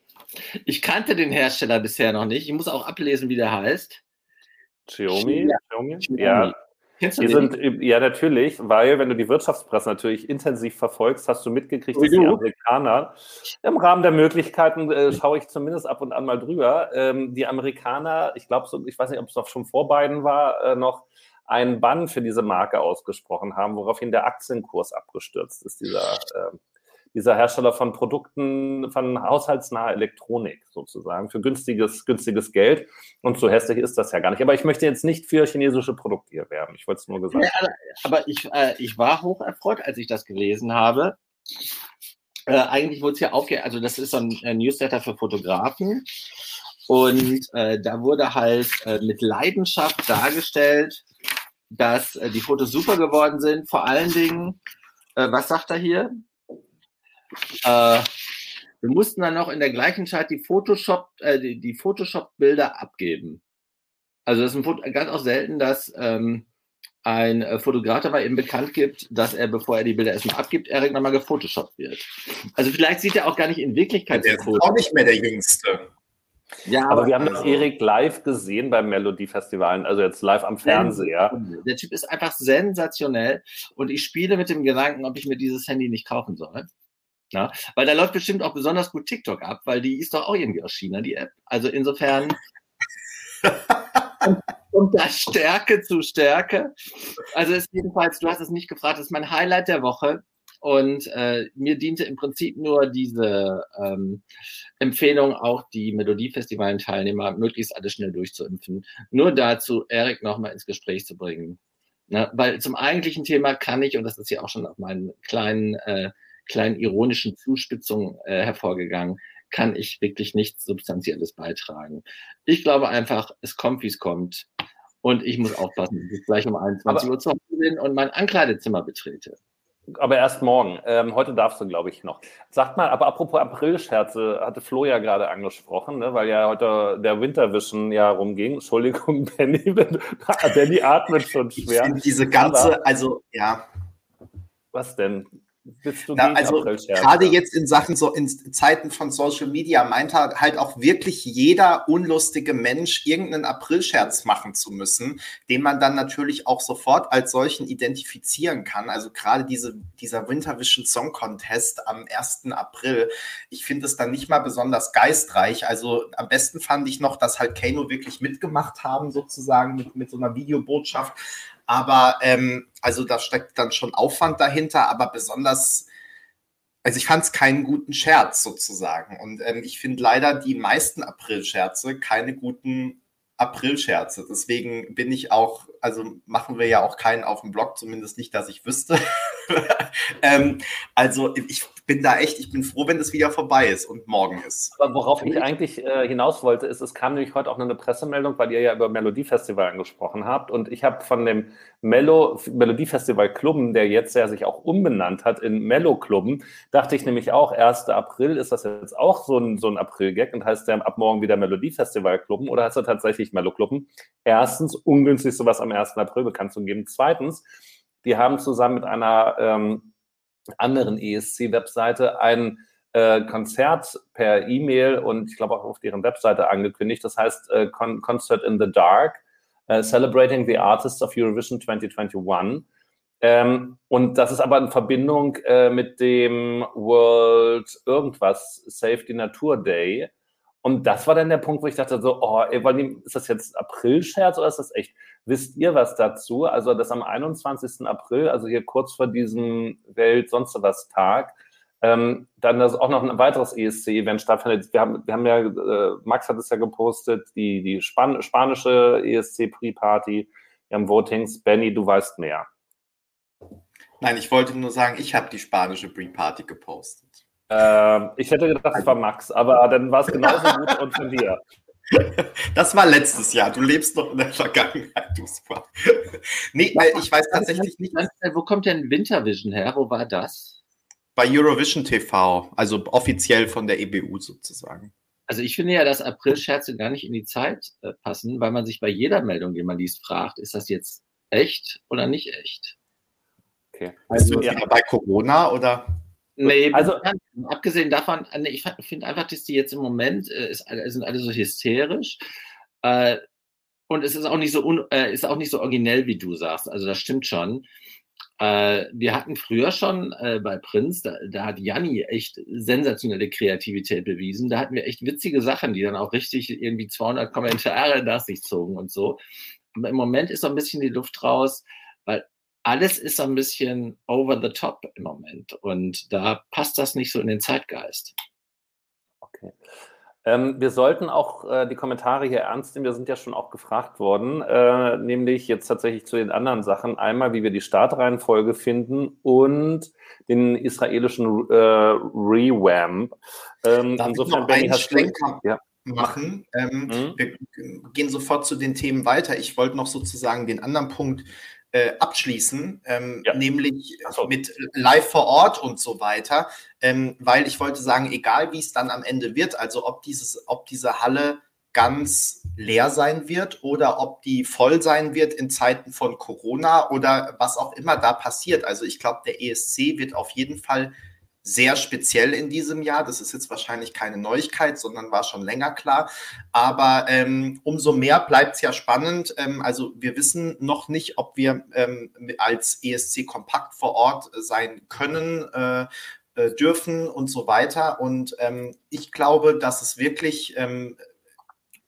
Ich kannte den Hersteller bisher noch nicht. Ich muss auch ablesen, wie der heißt. Xiaomi? Xiaomi? Ja, Kennst du die den? sind, ja, natürlich, weil wenn du die Wirtschaftspresse natürlich intensiv verfolgst, hast du mitgekriegt, dass die Amerikaner, im Rahmen der Möglichkeiten äh, schaue ich zumindest ab und an mal drüber, ähm, die Amerikaner, ich glaube, so, ich weiß nicht, ob es noch schon vor beiden war, äh, noch einen Bann für diese Marke ausgesprochen haben, woraufhin der Aktienkurs abgestürzt ist, dieser äh, dieser Hersteller von Produkten, von haushaltsnaher Elektronik sozusagen, für günstiges, günstiges Geld. Und so hässlich ist das ja gar nicht. Aber ich möchte jetzt nicht für chinesische Produkte hier werben. Ich wollte es nur gesagt ja, Aber ich, äh, ich war hoch erfreut, als ich das gelesen habe. Äh, eigentlich wurde es ja aufge... Also das ist so ein, ein Newsletter für Fotografen. Und äh, da wurde halt äh, mit Leidenschaft dargestellt, dass äh, die Fotos super geworden sind. Vor allen Dingen, äh, was sagt er hier? Äh, wir mussten dann noch in der gleichen Zeit die Photoshop, äh, die, die Photoshop-Bilder abgeben. Also das ist ein, ganz auch selten, dass ähm, ein äh, Fotograf dabei eben bekannt gibt, dass er, bevor er die Bilder erstmal abgibt, Erik nochmal gefotoshoppt wird. Also vielleicht sieht er auch gar nicht in Wirklichkeit. Der ist auch nicht mehr der Jüngste. Ja, aber, aber wir haben das Erik live gesehen beim Melodiefestivalen, also jetzt live am Fernseher. Der Typ ist einfach sensationell und ich spiele mit dem Gedanken, ob ich mir dieses Handy nicht kaufen soll. Ja, weil da läuft bestimmt auch besonders gut TikTok ab, weil die ist doch auch irgendwie aus China, die App. Also insofern kommt da Stärke zu Stärke. Also ist jedenfalls, du hast es nicht gefragt, das ist mein Highlight der Woche. Und äh, mir diente im Prinzip nur diese ähm, Empfehlung, auch die Melodiefestivalen-Teilnehmer möglichst alle schnell durchzuimpfen. Nur dazu, Erik nochmal ins Gespräch zu bringen. Na, weil zum eigentlichen Thema kann ich, und das ist ja auch schon auf meinen kleinen äh, kleinen ironischen Zuspitzung äh, hervorgegangen, kann ich wirklich nichts Substanzielles beitragen. Ich glaube einfach, es kommt, wie es kommt. Und ich muss aufpassen, dass ich gleich um 21 aber, Uhr zu Hause bin und mein Ankleidezimmer betrete. Aber erst morgen. Ähm, heute darfst du, glaube ich, noch. Sagt mal, aber apropos Aprilscherze, hatte Flo ja gerade angesprochen, ne, weil ja heute der Wintervision ja rumging. Entschuldigung, Benny, Benny atmet schon schwer. Ich diese ganze, aber, also ja. Was denn? Bist du ja, also gerade jetzt in Sachen so in Zeiten von Social Media meint halt auch wirklich jeder unlustige Mensch irgendeinen Aprilscherz machen zu müssen, den man dann natürlich auch sofort als solchen identifizieren kann. Also gerade diese, dieser Wintervision Song Contest am 1. April, ich finde es dann nicht mal besonders geistreich. Also am besten fand ich noch, dass halt Kano wirklich mitgemacht haben, sozusagen mit, mit so einer Videobotschaft. Aber ähm, also da steckt dann schon Aufwand dahinter, aber besonders, also ich fand es keinen guten Scherz sozusagen. Und ähm, ich finde leider die meisten April-Scherze keine guten April-Scherze. Deswegen bin ich auch, also machen wir ja auch keinen auf dem Blog, zumindest nicht, dass ich wüsste. ähm, also ich bin da echt, ich bin froh, wenn das wieder vorbei ist und morgen ist. Aber worauf ich eigentlich äh, hinaus wollte, ist, es kam nämlich heute auch noch eine Pressemeldung, weil ihr ja über Melodiefestival angesprochen habt. Und ich habe von dem Mello, Melodiefestival Klubben, der jetzt ja sich auch umbenannt hat in Mello Klubben, dachte ich nämlich auch, 1. April, ist das jetzt auch so ein, so ein April-Gag und heißt der ab morgen wieder Melodiefestival Klubben oder heißt er tatsächlich Mello Klubben? Erstens, ungünstig sowas am 1. April bekannt zu geben. Zweitens, die haben zusammen mit einer ähm, anderen ESC-Webseite ein äh, Konzert per E-Mail und ich glaube auch auf deren Webseite angekündigt. Das heißt äh, Con Concert in the Dark, äh, Celebrating the Artists of Eurovision 2021. Ähm, und das ist aber in Verbindung äh, mit dem World Irgendwas Save the Natur Day. Und das war dann der Punkt, wo ich dachte so, oh, ist das jetzt April-Scherz oder ist das echt? Wisst ihr was dazu? Also, dass am 21. April, also hier kurz vor diesem Welt sonst was Tag, ähm, dann das auch noch ein weiteres ESC-Event stattfindet. Wir haben, wir haben ja, äh, Max hat es ja gepostet, die, die Span spanische ESC-Pre-Party. Wir haben Votings. Benny, du weißt mehr. Nein, ich wollte nur sagen, ich habe die spanische Pre-Party gepostet. Ähm, ich hätte gedacht, es war Max, aber dann war es genauso gut und von dir. Das war letztes Jahr. Du lebst noch in der Vergangenheit, du Super. Nee, weil ich weiß tatsächlich nicht. Wo kommt denn Wintervision her? Wo war das? Bei Eurovision TV, also offiziell von der EBU sozusagen. Also ich finde ja, dass April-Scherze gar nicht in die Zeit äh, passen, weil man sich bei jeder Meldung, die man liest, fragt, ist das jetzt echt oder nicht echt? Okay. Also ja. bei Corona oder? Nee, also abgesehen davon, ich finde einfach, dass die jetzt im Moment äh, ist, sind alle so hysterisch. Äh, und es ist auch nicht so un, äh, ist auch nicht so originell, wie du sagst. Also das stimmt schon. Äh, wir hatten früher schon äh, bei Prinz, da, da, hat Janni echt sensationelle Kreativität bewiesen. Da hatten wir echt witzige Sachen, die dann auch richtig irgendwie 200 Kommentare nach sich zogen und so. Aber im Moment ist so ein bisschen die Luft raus, alles ist so ein bisschen over the top im Moment und da passt das nicht so in den Zeitgeist. Okay. Ähm, wir sollten auch äh, die Kommentare hier ernst nehmen. Wir sind ja schon auch gefragt worden, äh, nämlich jetzt tatsächlich zu den anderen Sachen. Einmal, wie wir die Startreihenfolge finden und den israelischen äh, Rewamp. Ähm, Darf insofern, ich noch einen Schlenker ja. machen? Ähm, mhm. Wir gehen sofort zu den Themen weiter. Ich wollte noch sozusagen den anderen Punkt äh, abschließen, ähm, ja. nämlich so. mit live vor Ort und so weiter, ähm, weil ich wollte sagen, egal wie es dann am Ende wird, also ob dieses, ob diese Halle ganz leer sein wird oder ob die voll sein wird in Zeiten von Corona oder was auch immer da passiert. Also ich glaube, der ESC wird auf jeden Fall sehr speziell in diesem Jahr. Das ist jetzt wahrscheinlich keine Neuigkeit, sondern war schon länger klar. Aber ähm, umso mehr bleibt es ja spannend. Ähm, also wir wissen noch nicht, ob wir ähm, als ESC kompakt vor Ort sein können. Äh, äh, dürfen und so weiter. Und ähm, ich glaube, dass es wirklich ähm,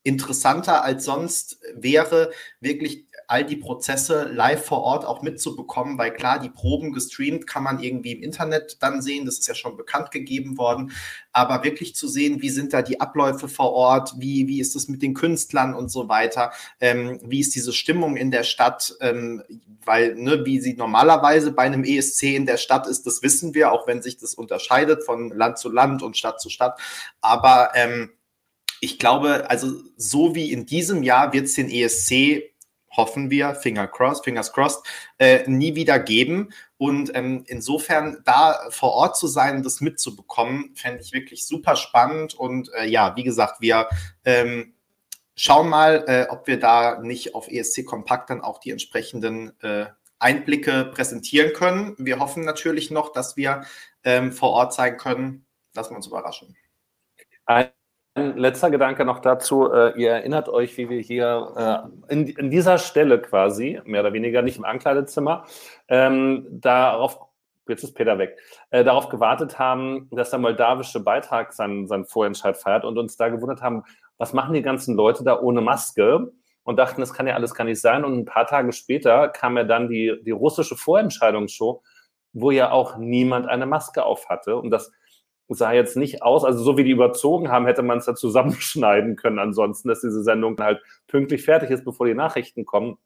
interessanter als sonst wäre, wirklich all die Prozesse live vor Ort auch mitzubekommen, weil klar, die Proben gestreamt kann man irgendwie im Internet dann sehen, das ist ja schon bekannt gegeben worden, aber wirklich zu sehen, wie sind da die Abläufe vor Ort, wie, wie ist es mit den Künstlern und so weiter, ähm, wie ist diese Stimmung in der Stadt, ähm, weil, ne, wie sie normalerweise bei einem ESC in der Stadt ist, das wissen wir, auch wenn sich das unterscheidet von Land zu Land und Stadt zu Stadt, aber ähm, ich glaube, also so wie in diesem Jahr wird es den ESC, hoffen wir, Finger crossed, Fingers crossed, äh, nie wieder geben. Und ähm, insofern da vor Ort zu sein, das mitzubekommen, fände ich wirklich super spannend. Und äh, ja, wie gesagt, wir ähm, schauen mal, äh, ob wir da nicht auf ESC Kompakt dann auch die entsprechenden äh, Einblicke präsentieren können. Wir hoffen natürlich noch, dass wir ähm, vor Ort sein können. Lassen wir uns überraschen. Ein ein letzter Gedanke noch dazu. Äh, ihr erinnert euch, wie wir hier äh, in, dieser Stelle quasi, mehr oder weniger nicht im Ankleidezimmer, ähm, darauf, jetzt ist Peter weg, äh, darauf gewartet haben, dass der moldawische Beitrag seinen, seinen Vorentscheid feiert und uns da gewundert haben, was machen die ganzen Leute da ohne Maske? Und dachten, das kann ja alles gar nicht sein. Und ein paar Tage später kam ja dann die, die russische Vorentscheidungsshow, wo ja auch niemand eine Maske auf hatte. Und das sah jetzt nicht aus, also so wie die überzogen haben, hätte man es ja zusammenschneiden können ansonsten, dass diese Sendung halt pünktlich fertig ist, bevor die Nachrichten kommen.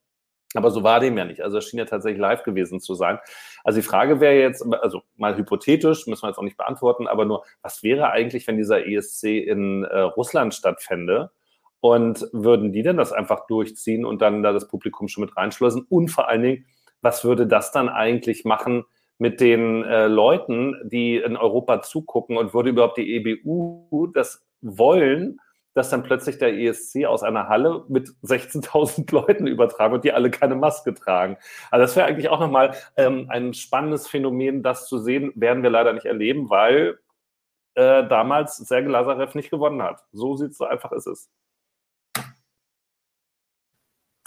Aber so war dem ja nicht. Also es schien ja tatsächlich live gewesen zu sein. Also die Frage wäre jetzt, also mal hypothetisch, müssen wir jetzt auch nicht beantworten, aber nur, was wäre eigentlich, wenn dieser ESC in äh, Russland stattfände? Und würden die denn das einfach durchziehen und dann da das Publikum schon mit reinschleusen? Und vor allen Dingen, was würde das dann eigentlich machen mit den äh, Leuten, die in Europa zugucken und würde überhaupt die EBU das wollen, dass dann plötzlich der ESC aus einer Halle mit 16.000 Leuten übertragen wird, die alle keine Maske tragen. Also das wäre eigentlich auch nochmal ähm, ein spannendes Phänomen, das zu sehen, werden wir leider nicht erleben, weil äh, damals Sergei Lazarev nicht gewonnen hat. So sieht es so einfach ist es.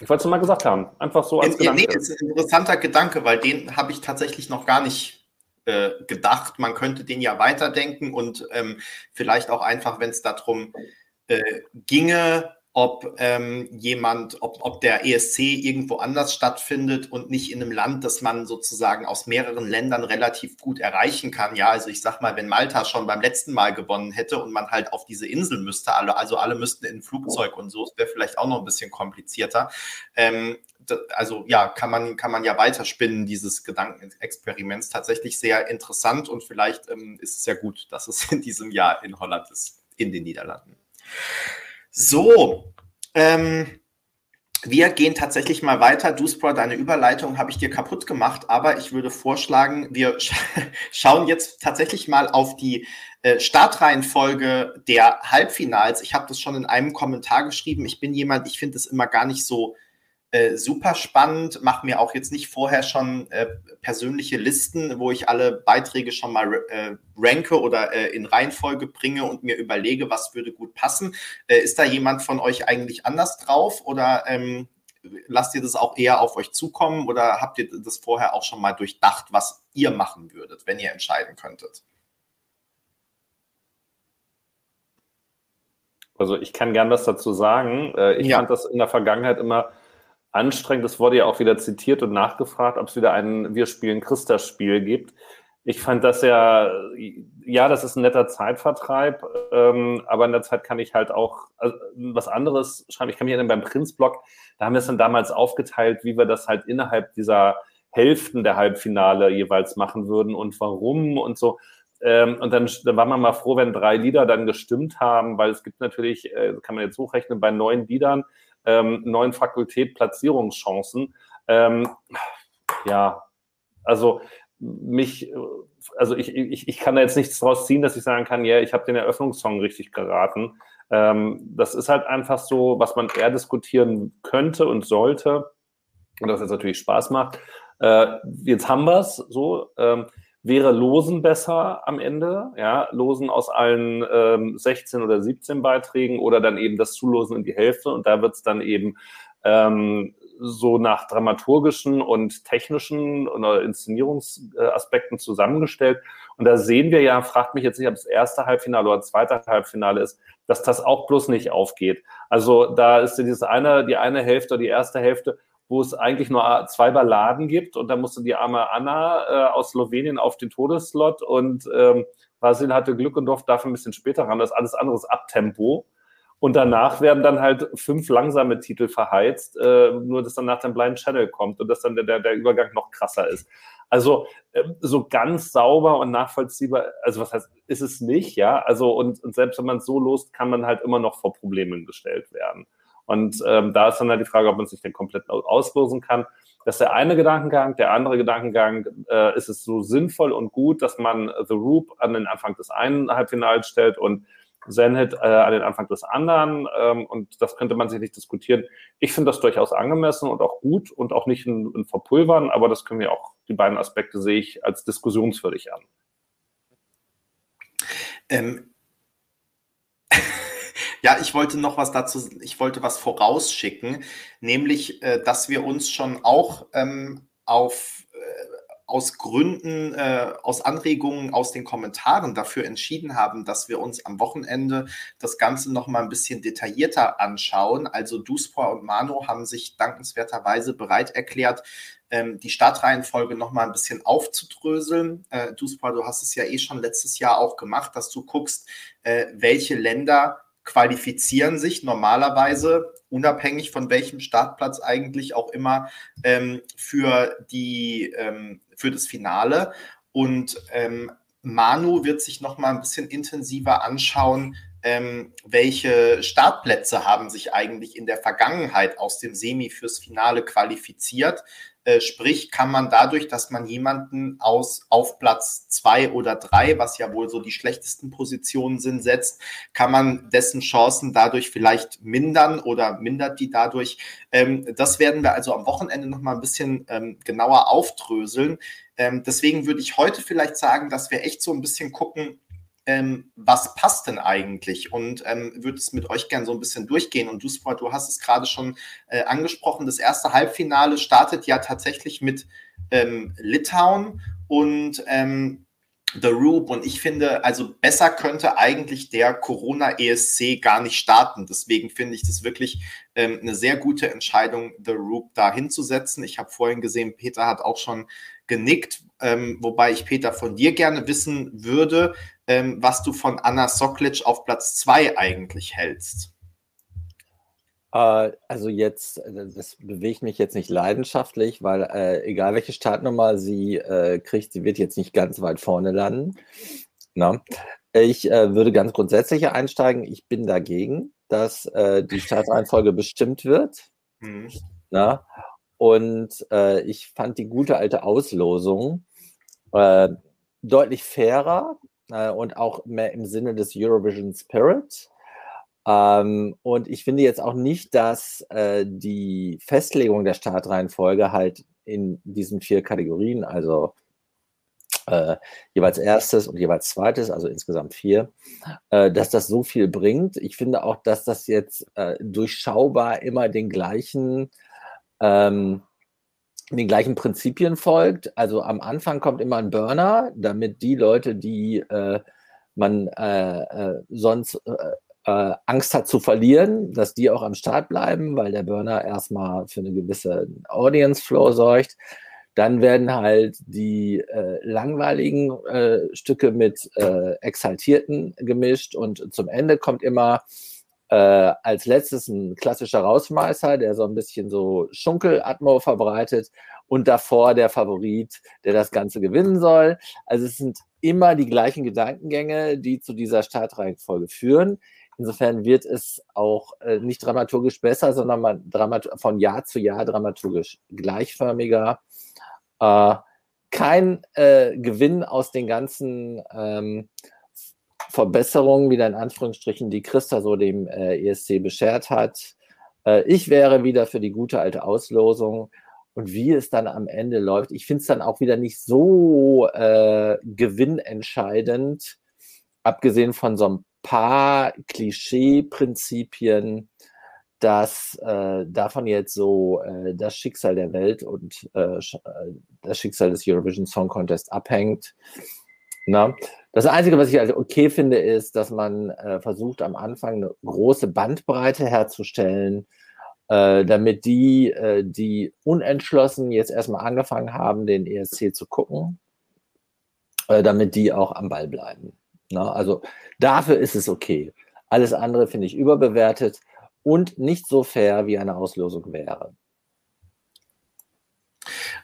Ich wollte es mal gesagt haben. Einfach so als Gedanke. Nee, das ist ein interessanter Gedanke, weil den habe ich tatsächlich noch gar nicht äh, gedacht. Man könnte den ja weiterdenken und ähm, vielleicht auch einfach, wenn es darum äh, ginge, ob ähm, jemand, ob, ob der ESC irgendwo anders stattfindet und nicht in einem Land, das man sozusagen aus mehreren Ländern relativ gut erreichen kann. Ja, also ich sag mal, wenn Malta schon beim letzten Mal gewonnen hätte und man halt auf diese Insel müsste, alle, also alle müssten in ein Flugzeug und so, es wäre vielleicht auch noch ein bisschen komplizierter. Ähm, also ja, kann man, kann man ja weiterspinnen, dieses Gedankenexperiments. Tatsächlich sehr interessant und vielleicht ähm, ist es ja gut, dass es in diesem Jahr in Holland ist, in den Niederlanden. So, ähm, wir gehen tatsächlich mal weiter. Duspro, deine Überleitung habe ich dir kaputt gemacht, aber ich würde vorschlagen, wir sch schauen jetzt tatsächlich mal auf die äh, Startreihenfolge der Halbfinals. Ich habe das schon in einem Kommentar geschrieben. Ich bin jemand, ich finde es immer gar nicht so äh, super spannend, mache mir auch jetzt nicht vorher schon äh, persönliche Listen, wo ich alle Beiträge schon mal äh, ranke oder äh, in Reihenfolge bringe und mir überlege, was würde gut passen. Äh, ist da jemand von euch eigentlich anders drauf oder ähm, lasst ihr das auch eher auf euch zukommen oder habt ihr das vorher auch schon mal durchdacht, was ihr machen würdet, wenn ihr entscheiden könntet? Also ich kann gern was dazu sagen. Äh, ich ja. fand das in der Vergangenheit immer anstrengend. Es wurde ja auch wieder zitiert und nachgefragt, ob es wieder ein Wir spielen Christa-Spiel gibt. Ich fand das ja, ja, das ist ein netter Zeitvertreib, ähm, aber in der Zeit kann ich halt auch also, was anderes schreiben. Ich kann mich erinnern, beim Prinz-Blog, da haben wir es dann damals aufgeteilt, wie wir das halt innerhalb dieser Hälften der Halbfinale jeweils machen würden und warum und so. Ähm, und dann, dann war man mal froh, wenn drei Lieder dann gestimmt haben, weil es gibt natürlich, äh, kann man jetzt hochrechnen, bei neun Liedern ähm, neuen Fakultät Platzierungschancen. Ähm, ja, also mich, also ich, ich, ich kann da jetzt nichts draus ziehen, dass ich sagen kann, ja, ich habe den Eröffnungssong richtig geraten. Ähm, das ist halt einfach so, was man eher diskutieren könnte und sollte und das jetzt natürlich Spaß macht. Äh, jetzt haben wir es so. Ähm, wäre Losen besser am Ende, ja, Losen aus allen ähm, 16 oder 17 Beiträgen oder dann eben das Zulosen in die Hälfte und da wird es dann eben ähm, so nach dramaturgischen und technischen oder Inszenierungsaspekten zusammengestellt. Und da sehen wir ja, fragt mich jetzt nicht, ob es erste Halbfinale oder zweite Halbfinale ist, dass das auch bloß nicht aufgeht. Also da ist dieses eine, die eine Hälfte, die erste Hälfte wo es eigentlich nur zwei Balladen gibt und da musste die arme Anna äh, aus Slowenien auf den Todeslot und ähm, hatte Glück und durfte dafür ein bisschen später ran. Das ist alles anderes Abtempo. Und danach werden dann halt fünf langsame Titel verheizt, äh, nur dass dann nach dem Blind Channel kommt und dass dann der, der, Übergang noch krasser ist. Also äh, so ganz sauber und nachvollziehbar, also was heißt, ist es nicht, ja. Also und, und selbst wenn man es so lost, kann man halt immer noch vor Problemen gestellt werden. Und ähm, da ist dann halt die Frage, ob man sich den komplett auslosen kann. Das ist der eine Gedankengang. Der andere Gedankengang, äh, ist es so sinnvoll und gut, dass man The Roop an den Anfang des einen Halbfinals stellt und Zenit äh, an den Anfang des anderen. Ähm, und das könnte man sich nicht diskutieren. Ich finde das durchaus angemessen und auch gut und auch nicht in, in Verpulvern, aber das können wir auch, die beiden Aspekte sehe ich als diskussionswürdig an. Ähm, ja, ich wollte noch was dazu, ich wollte was vorausschicken, nämlich, äh, dass wir uns schon auch ähm, auf äh, aus Gründen, äh, aus Anregungen aus den Kommentaren dafür entschieden haben, dass wir uns am Wochenende das Ganze noch mal ein bisschen detaillierter anschauen. Also Duspor und Mano haben sich dankenswerterweise bereit erklärt, ähm, die Startreihenfolge noch mal ein bisschen aufzudröseln. Äh, du hast es ja eh schon letztes Jahr auch gemacht, dass du guckst, äh, welche Länder qualifizieren sich normalerweise, unabhängig von welchem Startplatz eigentlich auch immer, ähm, für, die, ähm, für das Finale. Und ähm, Manu wird sich noch mal ein bisschen intensiver anschauen, ähm, welche Startplätze haben sich eigentlich in der Vergangenheit aus dem Semi fürs Finale qualifiziert. Äh, sprich, kann man dadurch, dass man jemanden aus auf Platz zwei oder drei, was ja wohl so die schlechtesten Positionen sind, setzt, kann man dessen Chancen dadurch vielleicht mindern oder mindert die dadurch. Ähm, das werden wir also am Wochenende noch mal ein bisschen ähm, genauer aufdröseln. Ähm, deswegen würde ich heute vielleicht sagen, dass wir echt so ein bisschen gucken, ähm, was passt denn eigentlich? Und ähm, würde es mit euch gern so ein bisschen durchgehen. Und du, Sport, du hast es gerade schon äh, angesprochen. Das erste Halbfinale startet ja tatsächlich mit ähm, Litauen und ähm, The Roop. Und ich finde, also besser könnte eigentlich der Corona ESC gar nicht starten. Deswegen finde ich das wirklich ähm, eine sehr gute Entscheidung, The Roop da hinzusetzen. Ich habe vorhin gesehen, Peter hat auch schon genickt, ähm, wobei ich Peter von dir gerne wissen würde, ähm, was du von Anna Soklic auf Platz 2 eigentlich hältst. Äh, also jetzt, äh, das bewegt mich jetzt nicht leidenschaftlich, weil äh, egal welche Startnummer sie äh, kriegt, sie wird jetzt nicht ganz weit vorne landen. Na? Ich äh, würde ganz grundsätzlich einsteigen. Ich bin dagegen, dass äh, die Startreihenfolge bestimmt wird. Mhm. Na? Und ich fand die gute alte Auslosung deutlich fairer, und auch mehr im Sinne des Eurovision Spirit. Ähm, und ich finde jetzt auch nicht, dass äh, die Festlegung der Startreihenfolge halt in diesen vier Kategorien, also äh, jeweils erstes und jeweils zweites, also insgesamt vier, äh, dass das so viel bringt. Ich finde auch, dass das jetzt äh, durchschaubar immer den gleichen, ähm, den gleichen Prinzipien folgt. Also am Anfang kommt immer ein Burner, damit die Leute, die äh, man äh, äh, Angst hat zu verlieren, dass die auch am Start bleiben, weil der Burner erstmal für eine gewisse Audience Flow sorgt. Dann werden halt die äh, langweiligen äh, Stücke mit äh, Exaltierten gemischt und zum Ende kommt immer äh, als letztes ein klassischer Rausschmeißer, der so ein bisschen so Schunkelatmo verbreitet und davor der Favorit, der das Ganze gewinnen soll. Also es sind immer die gleichen Gedankengänge, die zu dieser Startreihenfolge führen. Insofern wird es auch äh, nicht dramaturgisch besser, sondern man von Jahr zu Jahr dramaturgisch gleichförmiger äh, kein äh, Gewinn aus den ganzen ähm, Verbesserungen, wieder in Anführungsstrichen, die Christa so dem äh, ESC beschert hat. Äh, ich wäre wieder für die gute alte Auslosung. Und wie es dann am Ende läuft, ich finde es dann auch wieder nicht so äh, gewinnentscheidend, abgesehen von so ein paar Klischee-Prinzipien, dass äh, davon jetzt so äh, das Schicksal der Welt und äh, äh, das Schicksal des Eurovision Song Contest abhängt. Na? Das Einzige, was ich also okay finde, ist, dass man äh, versucht, am Anfang eine große Bandbreite herzustellen, äh, damit die, äh, die unentschlossen jetzt erstmal angefangen haben, den ESC zu gucken, äh, damit die auch am Ball bleiben. Na? Also dafür ist es okay. Alles andere finde ich überbewertet und nicht so fair, wie eine Auslosung wäre.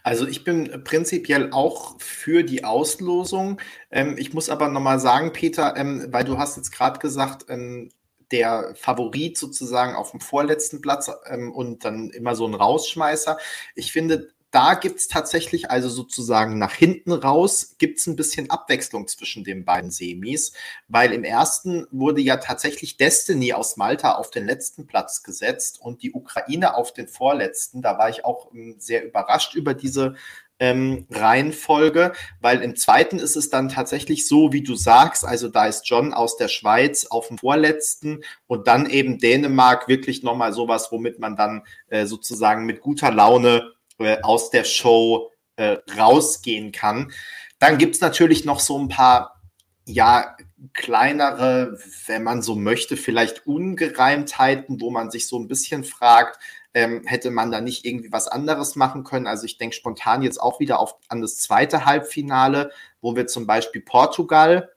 Also ich bin prinzipiell auch für die Auslosung. Ähm, ich muss aber nochmal sagen, Peter, ähm, weil du hast jetzt gerade gesagt, ähm, der Favorit sozusagen auf dem vorletzten Platz ähm, und dann immer so ein Rausschmeißer. Ich finde, da gibt es tatsächlich, also sozusagen nach hinten raus, gibt es ein bisschen Abwechslung zwischen den beiden Semis, weil im ersten wurde ja tatsächlich Destiny aus Malta auf den letzten Platz gesetzt und die Ukraine auf den vorletzten. Da war ich auch ähm, sehr überrascht über diese ähm, Reihenfolge, weil im zweiten ist es dann tatsächlich so, wie du sagst, also da ist John aus der Schweiz auf dem vorletzten und dann eben Dänemark wirklich nochmal sowas, womit man dann äh, sozusagen mit guter Laune äh, aus der Show äh, rausgehen kann. Dann gibt's natürlich noch so ein paar, ja, kleinere, wenn man so möchte, vielleicht Ungereimtheiten, wo man sich so ein bisschen fragt, ähm, hätte man da nicht irgendwie was anderes machen können? Also ich denke spontan jetzt auch wieder auf, an das zweite Halbfinale, wo wir zum Beispiel Portugal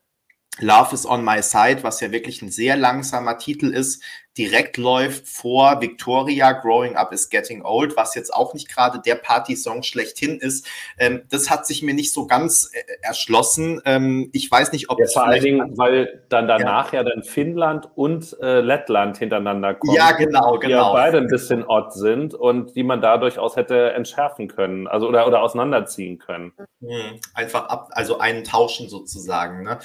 Love is on my side, was ja wirklich ein sehr langsamer Titel ist, direkt läuft vor Victoria, Growing Up is Getting Old, was jetzt auch nicht gerade der Party-Song schlechthin ist. Ähm, das hat sich mir nicht so ganz äh, erschlossen. Ähm, ich weiß nicht, ob ja, vor allen Dingen, weil dann danach ja, ja dann Finnland und äh, Lettland hintereinander kommen. Ja, genau, genau. Die ja beide ein bisschen odd sind und die man da durchaus hätte entschärfen können, also oder, oder auseinanderziehen können. Hm, einfach ab, also einen tauschen sozusagen. Ne?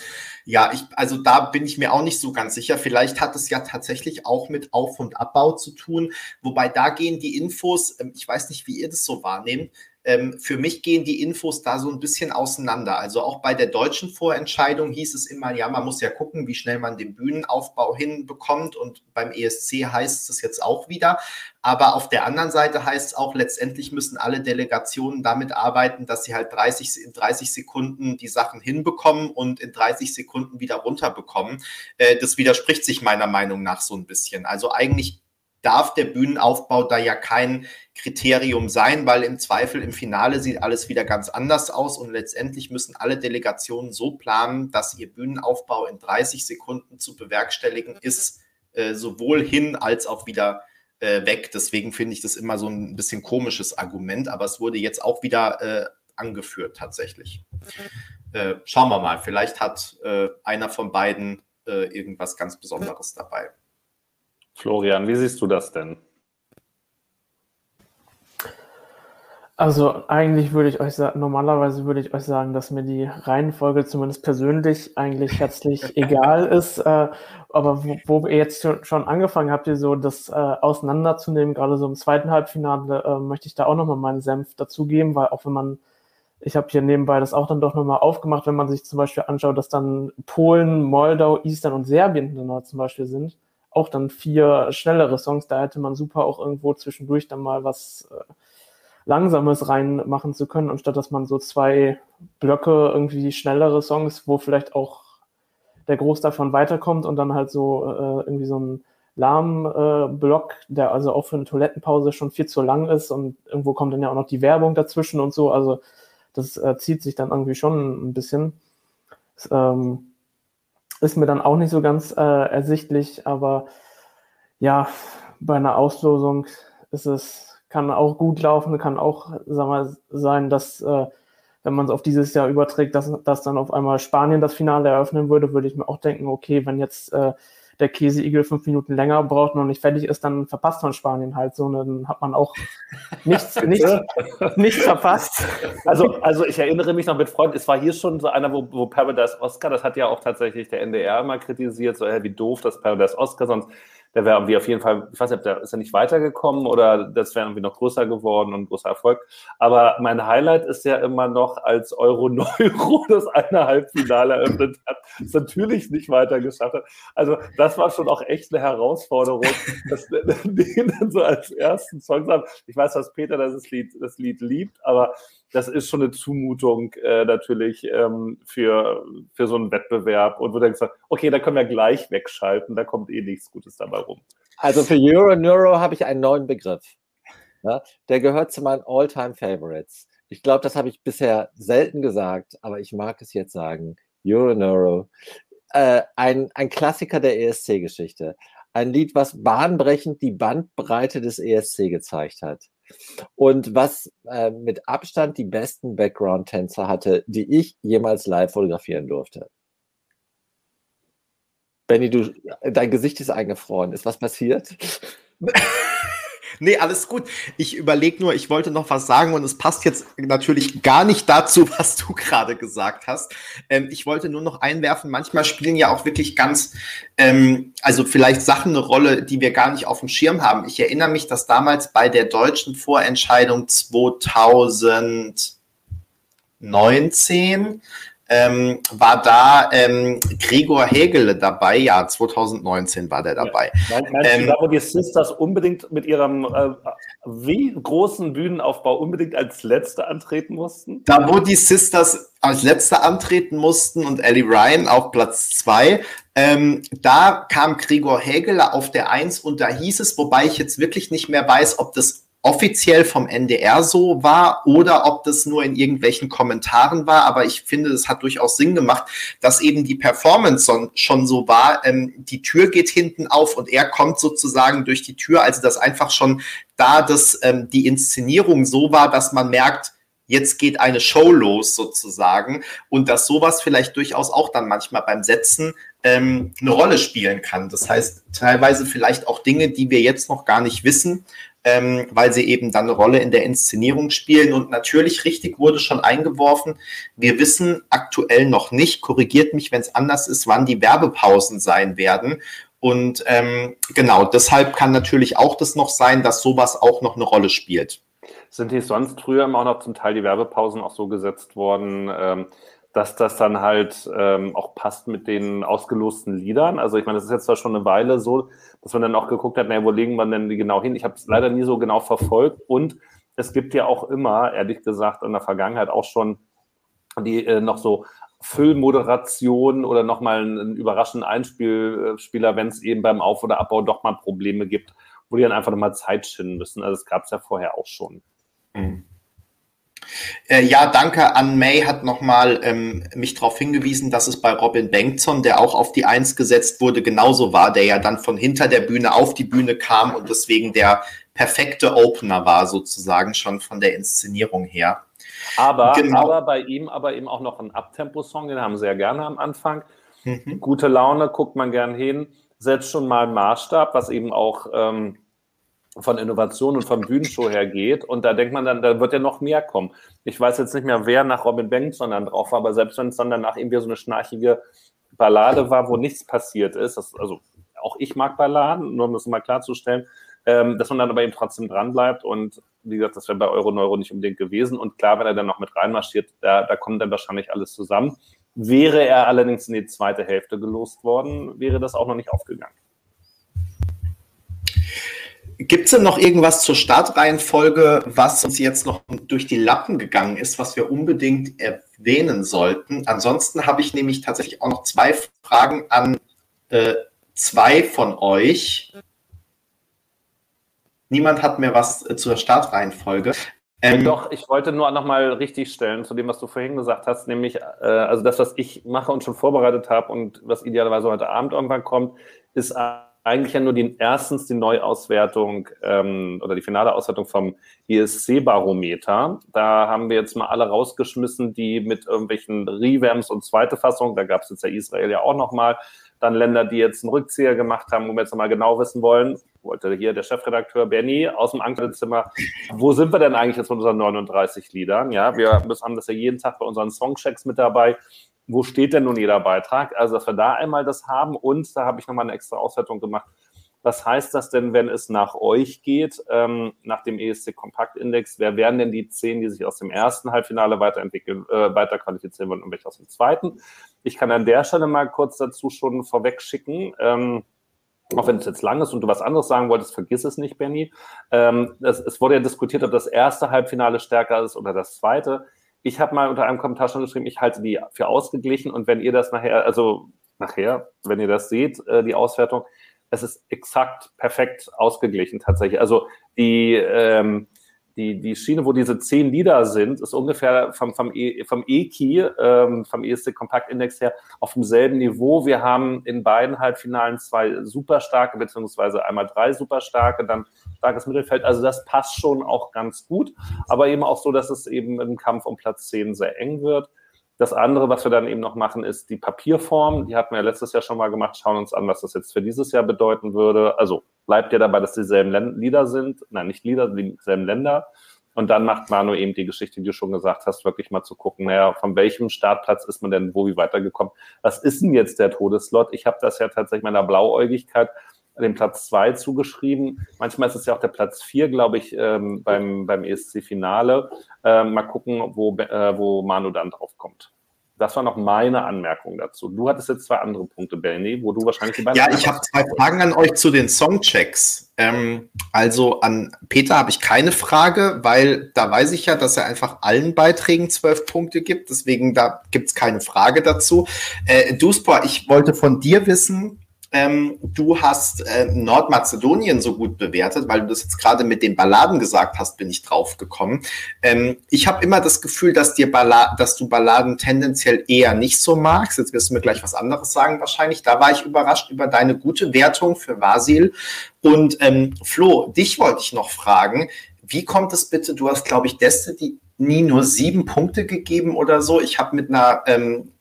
Ja, ich, also da bin ich mir auch nicht so ganz sicher. Vielleicht hat es ja tatsächlich auch mit Auf- und Abbau zu tun. Wobei da gehen die Infos, ähm, ich weiß nicht, wie ihr das so wahrnehmt, ähm, für mich gehen die Infos da so ein bisschen auseinander. Also auch bei der deutschen Vorentscheidung hieß es immer, ja, man muss ja gucken, wie schnell man den Bühnenaufbau hinbekommt. Und beim ESC heißt es jetzt auch wieder. Aber auf der anderen Seite heißt es auch, letztendlich müssen alle Delegationen damit arbeiten, dass sie halt 30, in 30 Sekunden die Sachen hinbekommen und in 30 Sekunden wieder runterbekommen. Äh, das widerspricht sich meiner Meinung nach so ein bisschen. Also eigentlich darf der Bühnenaufbau da ja kein Kriterium sein, weil im Zweifel im Finale sieht alles wieder ganz anders aus und letztendlich müssen alle Delegationen so planen, dass ihr Bühnenaufbau in 30 Sekunden zu bewerkstelligen ist, äh, sowohl hin als auch wieder äh, weg. Deswegen finde ich das immer so ein bisschen komisches Argument, aber es wurde jetzt auch wieder äh, angeführt tatsächlich. Äh, schauen wir mal, vielleicht hat äh, einer von beiden äh, irgendwas ganz Besonderes dabei. Florian, wie siehst du das denn? Also eigentlich würde ich euch sagen, normalerweise würde ich euch sagen, dass mir die Reihenfolge zumindest persönlich eigentlich herzlich egal ist. Äh, aber wo, wo, ihr jetzt schon angefangen habt, ihr so das äh, auseinanderzunehmen, gerade so im zweiten Halbfinale, äh, möchte ich da auch nochmal meinen Senf dazugeben, weil auch wenn man, ich habe hier nebenbei das auch dann doch nochmal aufgemacht, wenn man sich zum Beispiel anschaut, dass dann Polen, Moldau, Eastern und Serbien dann zum Beispiel sind, auch dann vier schnellere Songs, da hätte man super auch irgendwo zwischendurch dann mal was äh, Langsames reinmachen zu können, anstatt dass man so zwei Blöcke irgendwie schnellere Songs, wo vielleicht auch der Groß davon weiterkommt und dann halt so äh, irgendwie so ein Lahm-Block, äh, der also auch für eine Toilettenpause schon viel zu lang ist und irgendwo kommt dann ja auch noch die Werbung dazwischen und so. Also das äh, zieht sich dann irgendwie schon ein bisschen. Das, ähm, ist mir dann auch nicht so ganz äh, ersichtlich, aber ja, bei einer Auslosung ist es kann auch gut laufen, kann auch sag mal, sein, dass, äh, wenn man es auf dieses Jahr überträgt, dass, dass dann auf einmal Spanien das Finale eröffnen würde, würde ich mir auch denken, okay, wenn jetzt äh, der Käseigel fünf Minuten länger braucht und noch nicht fertig ist, dann verpasst man Spanien halt so. Dann hat man auch nichts, nichts, nichts verpasst. Also, also ich erinnere mich noch mit Freunden, es war hier schon so einer, wo, wo Paradise Oscar, das hat ja auch tatsächlich der NDR mal kritisiert, so, hey, wie doof das Paradise Oscar, sonst der wäre irgendwie auf jeden Fall, ich weiß nicht, der ist ja nicht weitergekommen oder das wäre irgendwie noch größer geworden und großer Erfolg. Aber mein Highlight ist ja immer noch, als Euro-Neuro das eine Halbfinale eröffnet hat, es natürlich nicht weitergeschafft hat. Also das war schon auch echt eine Herausforderung, dass den dann so als ersten Song haben. Ich weiß, dass Peter das Lied, das Lied liebt, aber das ist schon eine Zumutung äh, natürlich ähm, für, für so einen Wettbewerb. Und wo du denkst, okay, da können wir gleich wegschalten, da kommt eh nichts Gutes dabei rum. Also für Euro Neuro habe ich einen neuen Begriff. Ja, der gehört zu meinen All-Time-Favorites. Ich glaube, das habe ich bisher selten gesagt, aber ich mag es jetzt sagen. Euro Neuro. Äh, ein, ein Klassiker der ESC-Geschichte. Ein Lied, was bahnbrechend die Bandbreite des ESC gezeigt hat. Und was äh, mit Abstand die besten Background-Tänzer hatte, die ich jemals live fotografieren durfte. Benny, du, dein Gesicht ist eingefroren. Ist was passiert? Nee, alles gut. Ich überlege nur, ich wollte noch was sagen und es passt jetzt natürlich gar nicht dazu, was du gerade gesagt hast. Ähm, ich wollte nur noch einwerfen, manchmal spielen ja auch wirklich ganz, ähm, also vielleicht Sachen eine Rolle, die wir gar nicht auf dem Schirm haben. Ich erinnere mich, dass damals bei der deutschen Vorentscheidung 2019 ähm, war da ähm, Gregor Hägele dabei. Ja, 2019 war der dabei. Ja. Meinst ähm, du da, wo die Sisters unbedingt mit ihrem äh, wie großen Bühnenaufbau unbedingt als Letzte antreten mussten? Da, wo die Sisters als Letzte antreten mussten und Ellie Ryan auf Platz zwei, ähm, da kam Gregor Hägele auf der Eins und da hieß es, wobei ich jetzt wirklich nicht mehr weiß, ob das offiziell vom NDR so war oder ob das nur in irgendwelchen Kommentaren war. Aber ich finde, es hat durchaus Sinn gemacht, dass eben die Performance schon so war. Ähm, die Tür geht hinten auf und er kommt sozusagen durch die Tür. Also dass einfach schon da das, ähm, die Inszenierung so war, dass man merkt, jetzt geht eine Show los sozusagen und dass sowas vielleicht durchaus auch dann manchmal beim Setzen ähm, eine Rolle spielen kann. Das heißt, teilweise vielleicht auch Dinge, die wir jetzt noch gar nicht wissen, ähm, weil sie eben dann eine Rolle in der Inszenierung spielen. Und natürlich richtig wurde schon eingeworfen, wir wissen aktuell noch nicht, korrigiert mich, wenn es anders ist, wann die Werbepausen sein werden. Und ähm, genau, deshalb kann natürlich auch das noch sein, dass sowas auch noch eine Rolle spielt. Sind die sonst früher immer auch noch zum Teil die Werbepausen auch so gesetzt worden, ähm, dass das dann halt ähm, auch passt mit den ausgelosten Liedern. Also ich meine, das ist jetzt zwar schon eine Weile so, dass man dann auch geguckt hat, naja, wo legen wir denn die genau hin? Ich habe es leider nie so genau verfolgt und es gibt ja auch immer, ehrlich gesagt, in der Vergangenheit auch schon die äh, noch so Füllmoderation oder nochmal einen, überraschenden Einspieler, wenn es eben beim Auf- oder Abbau doch mal Probleme gibt, wo die dann einfach nochmal Zeit schinden müssen. Also das gab es ja vorher auch schon. Mhm. Äh, ja, danke an May hat nochmal ähm, mich darauf hingewiesen, dass es bei Robin Bengtson, der auch auf die Eins gesetzt wurde, genauso war, der ja dann von hinter der Bühne auf die Bühne kam und deswegen der perfekte Opener war, sozusagen schon von der Inszenierung her. Aber, genau. aber bei ihm aber eben auch noch ein Abtempo-Song, den haben sie ja gerne am Anfang. Mhm. Gute Laune, guckt man gern hin, setzt schon mal einen Maßstab, was eben auch ähm, von Innovation und von Bühnenshow her geht. Und da denkt man dann, da wird ja noch mehr kommen. Ich weiß jetzt nicht mehr, wer nach Robin Bengtson dann drauf war, aber selbst wenn es dann danach irgendwie so eine schnarchige Ballade war, wo nichts passiert ist, das, also auch ich mag Balladen, nur um das mal klarzustellen, ähm, dass man dann aber eben trotzdem dranbleibt und wie gesagt, das wäre bei Euro-Neuro nicht unbedingt gewesen und klar, wenn er dann noch mit reinmarschiert, da, da kommt dann wahrscheinlich alles zusammen. Wäre er allerdings in die zweite Hälfte gelost worden, wäre das auch noch nicht aufgegangen. Gibt es denn noch irgendwas zur Startreihenfolge, was uns jetzt noch durch die Lappen gegangen ist, was wir unbedingt erwähnen sollten? Ansonsten habe ich nämlich tatsächlich auch noch zwei Fragen an äh, zwei von euch. Niemand hat mehr was äh, zur Startreihenfolge. Ähm, Doch, ich wollte nur noch mal richtig stellen zu dem, was du vorhin gesagt hast, nämlich äh, also das, was ich mache und schon vorbereitet habe und was idealerweise heute Abend irgendwann kommt, ist eigentlich ja nur die, erstens die Neuauswertung ähm, oder die finale Auswertung vom ESC-Barometer. Da haben wir jetzt mal alle rausgeschmissen, die mit irgendwelchen Revamps und zweite Fassung, da gab es jetzt ja Israel ja auch noch mal, dann Länder, die jetzt einen Rückzieher gemacht haben, wo wir jetzt nochmal genau wissen wollen, wollte hier der Chefredakteur Benny aus dem Ankleidezimmer, wo sind wir denn eigentlich jetzt mit unseren 39 Liedern? Ja, wir haben das ja jeden Tag bei unseren Songchecks mit dabei wo steht denn nun jeder Beitrag? Also, dass wir da einmal das haben und da habe ich nochmal eine extra Auswertung gemacht. Was heißt das denn, wenn es nach euch geht, ähm, nach dem ESC Kompaktindex? Wer wären denn die zehn, die sich aus dem ersten Halbfinale weiterentwickeln, äh, weiterqualifizieren würden und welche aus dem zweiten? Ich kann an der Stelle mal kurz dazu schon vorweg schicken. Ähm, auch wenn es jetzt lang ist und du was anderes sagen wolltest, vergiss es nicht, Benny. Ähm, es, es wurde ja diskutiert, ob das erste Halbfinale stärker ist oder das zweite ich habe mal unter einem Kommentar schon geschrieben, ich halte die für ausgeglichen und wenn ihr das nachher, also nachher, wenn ihr das seht, äh, die Auswertung, es ist exakt perfekt ausgeglichen tatsächlich. Also die, ähm, die, die Schiene, wo diese zehn Lieder sind, ist ungefähr vom, vom, e, vom E-Key, ähm, vom ESC Kompaktindex her, auf demselben Niveau. Wir haben in beiden Halbfinalen zwei super starke, beziehungsweise einmal drei super starke, dann starkes Mittelfeld. Also das passt schon auch ganz gut, aber eben auch so, dass es eben im Kampf um Platz 10 sehr eng wird. Das andere, was wir dann eben noch machen, ist die Papierform. Die hatten wir letztes Jahr schon mal gemacht. Schauen uns an, was das jetzt für dieses Jahr bedeuten würde. Also bleibt ja dabei, dass dieselben Lieder sind. Nein, nicht Lieder, dieselben Länder. Und dann macht Manu eben die Geschichte, die du schon gesagt hast, wirklich mal zu gucken, naja, von welchem Startplatz ist man denn wo wie weitergekommen? Was ist denn jetzt der Todeslot? Ich habe das ja tatsächlich meiner Blauäugigkeit dem Platz zwei zugeschrieben. Manchmal ist es ja auch der Platz vier, glaube ich, ähm, beim, beim ESC-Finale. Ähm, mal gucken, wo, äh, wo Manu dann drauf kommt. Das war noch meine Anmerkung dazu. Du hattest jetzt zwei andere Punkte, Benny, wo du wahrscheinlich die beiden. Ja, ich habe zwei Fragen an euch zu den Songchecks. Ähm, also an Peter habe ich keine Frage, weil da weiß ich ja, dass er einfach allen Beiträgen zwölf Punkte gibt. Deswegen da gibt es keine Frage dazu. Äh, Duspor, ich wollte von dir wissen, ähm, du hast äh, Nordmazedonien so gut bewertet, weil du das jetzt gerade mit den Balladen gesagt hast, bin ich drauf gekommen. Ähm, ich habe immer das Gefühl, dass, dir Balla dass du Balladen tendenziell eher nicht so magst. Jetzt wirst du mir gleich was anderes sagen wahrscheinlich. Da war ich überrascht über deine gute Wertung für Vasil. Und ähm, Flo, dich wollte ich noch fragen, wie kommt es bitte, du hast, glaube ich, Destiny nie nur sieben Punkte gegeben oder so. Ich habe mit einer ähm,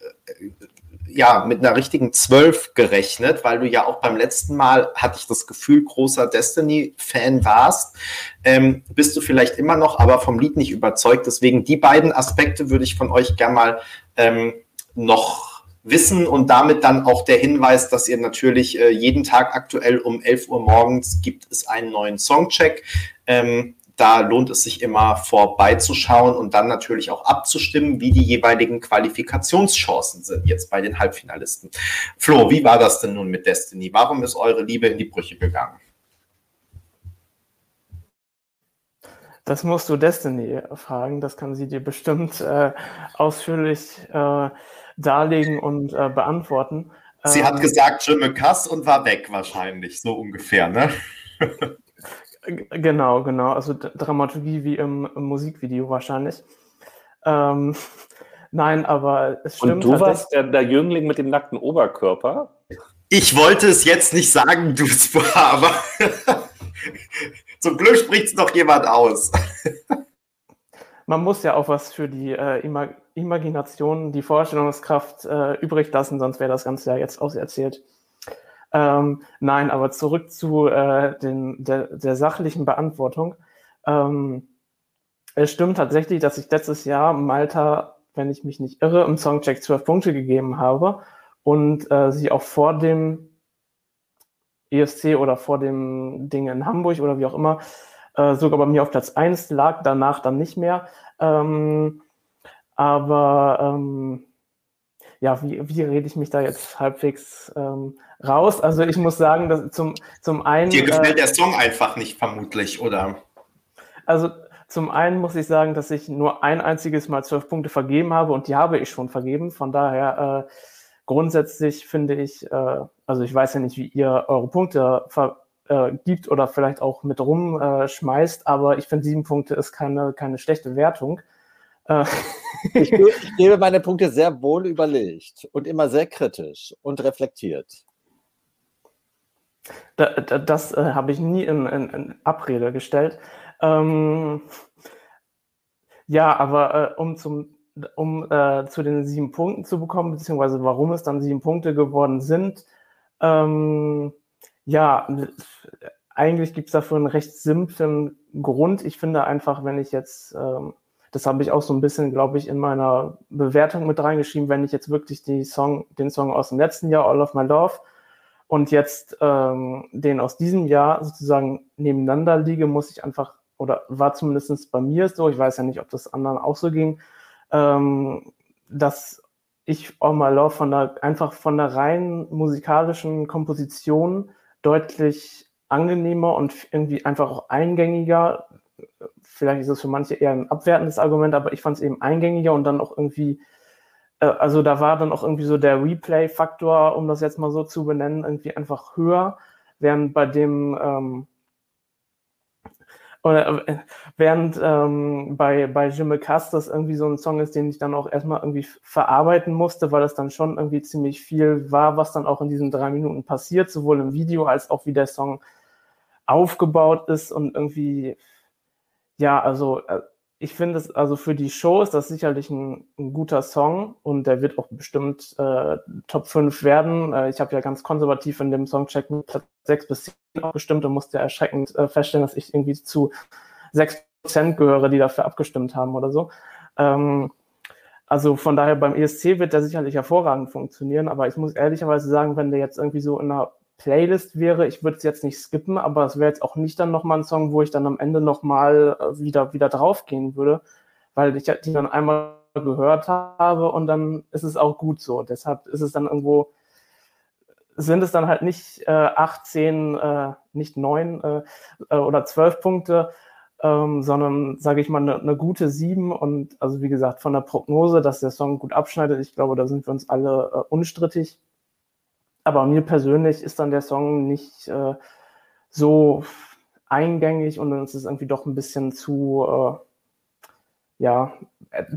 ja, mit einer richtigen Zwölf gerechnet, weil du ja auch beim letzten Mal, hatte ich das Gefühl, großer Destiny-Fan warst. Ähm, bist du vielleicht immer noch, aber vom Lied nicht überzeugt. Deswegen die beiden Aspekte würde ich von euch gerne mal ähm, noch wissen und damit dann auch der Hinweis, dass ihr natürlich äh, jeden Tag aktuell um 11 Uhr morgens gibt es einen neuen Songcheck. Ähm, da lohnt es sich immer vorbeizuschauen und dann natürlich auch abzustimmen, wie die jeweiligen Qualifikationschancen sind jetzt bei den Halbfinalisten. Flo, wie war das denn nun mit Destiny? Warum ist eure Liebe in die Brüche gegangen? Das musst du Destiny fragen. Das kann sie dir bestimmt äh, ausführlich äh, darlegen und äh, beantworten. Sie ähm, hat gesagt, je me casse und war weg wahrscheinlich, so ungefähr, ne? Genau, genau. Also Dramaturgie wie im, im Musikvideo wahrscheinlich. Ähm, nein, aber es stimmt. Und du warst der, der, Jüngling mit dem nackten Oberkörper? Ich wollte es jetzt nicht sagen, du aber zum Glück spricht es noch jemand aus. Man muss ja auch was für die äh, Imag Imagination, die Vorstellungskraft äh, übrig lassen, sonst wäre das Ganze ja jetzt auserzählt. Ähm, nein, aber zurück zu äh, den, der, der sachlichen Beantwortung. Ähm, es stimmt tatsächlich, dass ich letztes Jahr Malta, wenn ich mich nicht irre, im Songcheck zwölf Punkte gegeben habe und äh, sie auch vor dem ESC oder vor dem Ding in Hamburg oder wie auch immer äh, sogar bei mir auf Platz 1 lag, danach dann nicht mehr. Ähm, aber ähm, ja, wie, wie rede ich mich da jetzt halbwegs ähm, raus? Also ich muss sagen, dass zum, zum einen. Dir gefällt äh, der Song einfach nicht, vermutlich, oder? Also zum einen muss ich sagen, dass ich nur ein einziges Mal zwölf Punkte vergeben habe und die habe ich schon vergeben. Von daher äh, grundsätzlich finde ich, äh, also ich weiß ja nicht, wie ihr eure Punkte vergibt äh, oder vielleicht auch mit rumschmeißt, aber ich finde sieben Punkte ist keine, keine schlechte Wertung. Ich, ich gebe meine Punkte sehr wohl überlegt und immer sehr kritisch und reflektiert. Da, da, das äh, habe ich nie in, in, in Abrede gestellt. Ähm, ja, aber äh, um, zum, um äh, zu den sieben Punkten zu bekommen, beziehungsweise warum es dann sieben Punkte geworden sind, ähm, ja, eigentlich gibt es dafür einen recht simplen Grund. Ich finde einfach, wenn ich jetzt ähm, das habe ich auch so ein bisschen, glaube ich, in meiner Bewertung mit reingeschrieben, wenn ich jetzt wirklich die Song, den Song aus dem letzten Jahr, All of My Love, und jetzt ähm, den aus diesem Jahr sozusagen nebeneinander liege, muss ich einfach, oder war zumindest bei mir so, ich weiß ja nicht, ob das anderen auch so ging, ähm, dass ich All My Love von der, einfach von der rein musikalischen Komposition deutlich angenehmer und irgendwie einfach auch eingängiger vielleicht ist es für manche eher ein abwertendes Argument, aber ich fand es eben eingängiger und dann auch irgendwie, äh, also da war dann auch irgendwie so der Replay-Faktor, um das jetzt mal so zu benennen, irgendwie einfach höher, während bei dem, ähm, oder, äh, während ähm, bei, bei Jimmy Cass das irgendwie so ein Song ist, den ich dann auch erstmal irgendwie verarbeiten musste, weil das dann schon irgendwie ziemlich viel war, was dann auch in diesen drei Minuten passiert, sowohl im Video als auch wie der Song aufgebaut ist und irgendwie ja, also äh, ich finde es, also für die Show ist das sicherlich ein, ein guter Song und der wird auch bestimmt äh, Top 5 werden. Äh, ich habe ja ganz konservativ in dem Songcheck mit Platz 6 bis 10 abgestimmt und musste erschreckend äh, feststellen, dass ich irgendwie zu 6% gehöre, die dafür abgestimmt haben oder so. Ähm, also von daher beim ESC wird der sicherlich hervorragend funktionieren, aber ich muss ehrlicherweise sagen, wenn der jetzt irgendwie so in einer Playlist wäre, ich würde es jetzt nicht skippen, aber es wäre jetzt auch nicht dann nochmal ein Song, wo ich dann am Ende nochmal äh, wieder, wieder draufgehen würde, weil ich die dann einmal gehört habe und dann ist es auch gut so. Deshalb ist es dann irgendwo, sind es dann halt nicht äh, 18, äh, nicht 9 äh, äh, oder 12 Punkte, ähm, sondern sage ich mal eine, eine gute 7 und also wie gesagt von der Prognose, dass der Song gut abschneidet, ich glaube, da sind wir uns alle äh, unstrittig. Aber mir persönlich ist dann der Song nicht äh, so eingängig und es ist irgendwie doch ein bisschen zu, äh, ja, et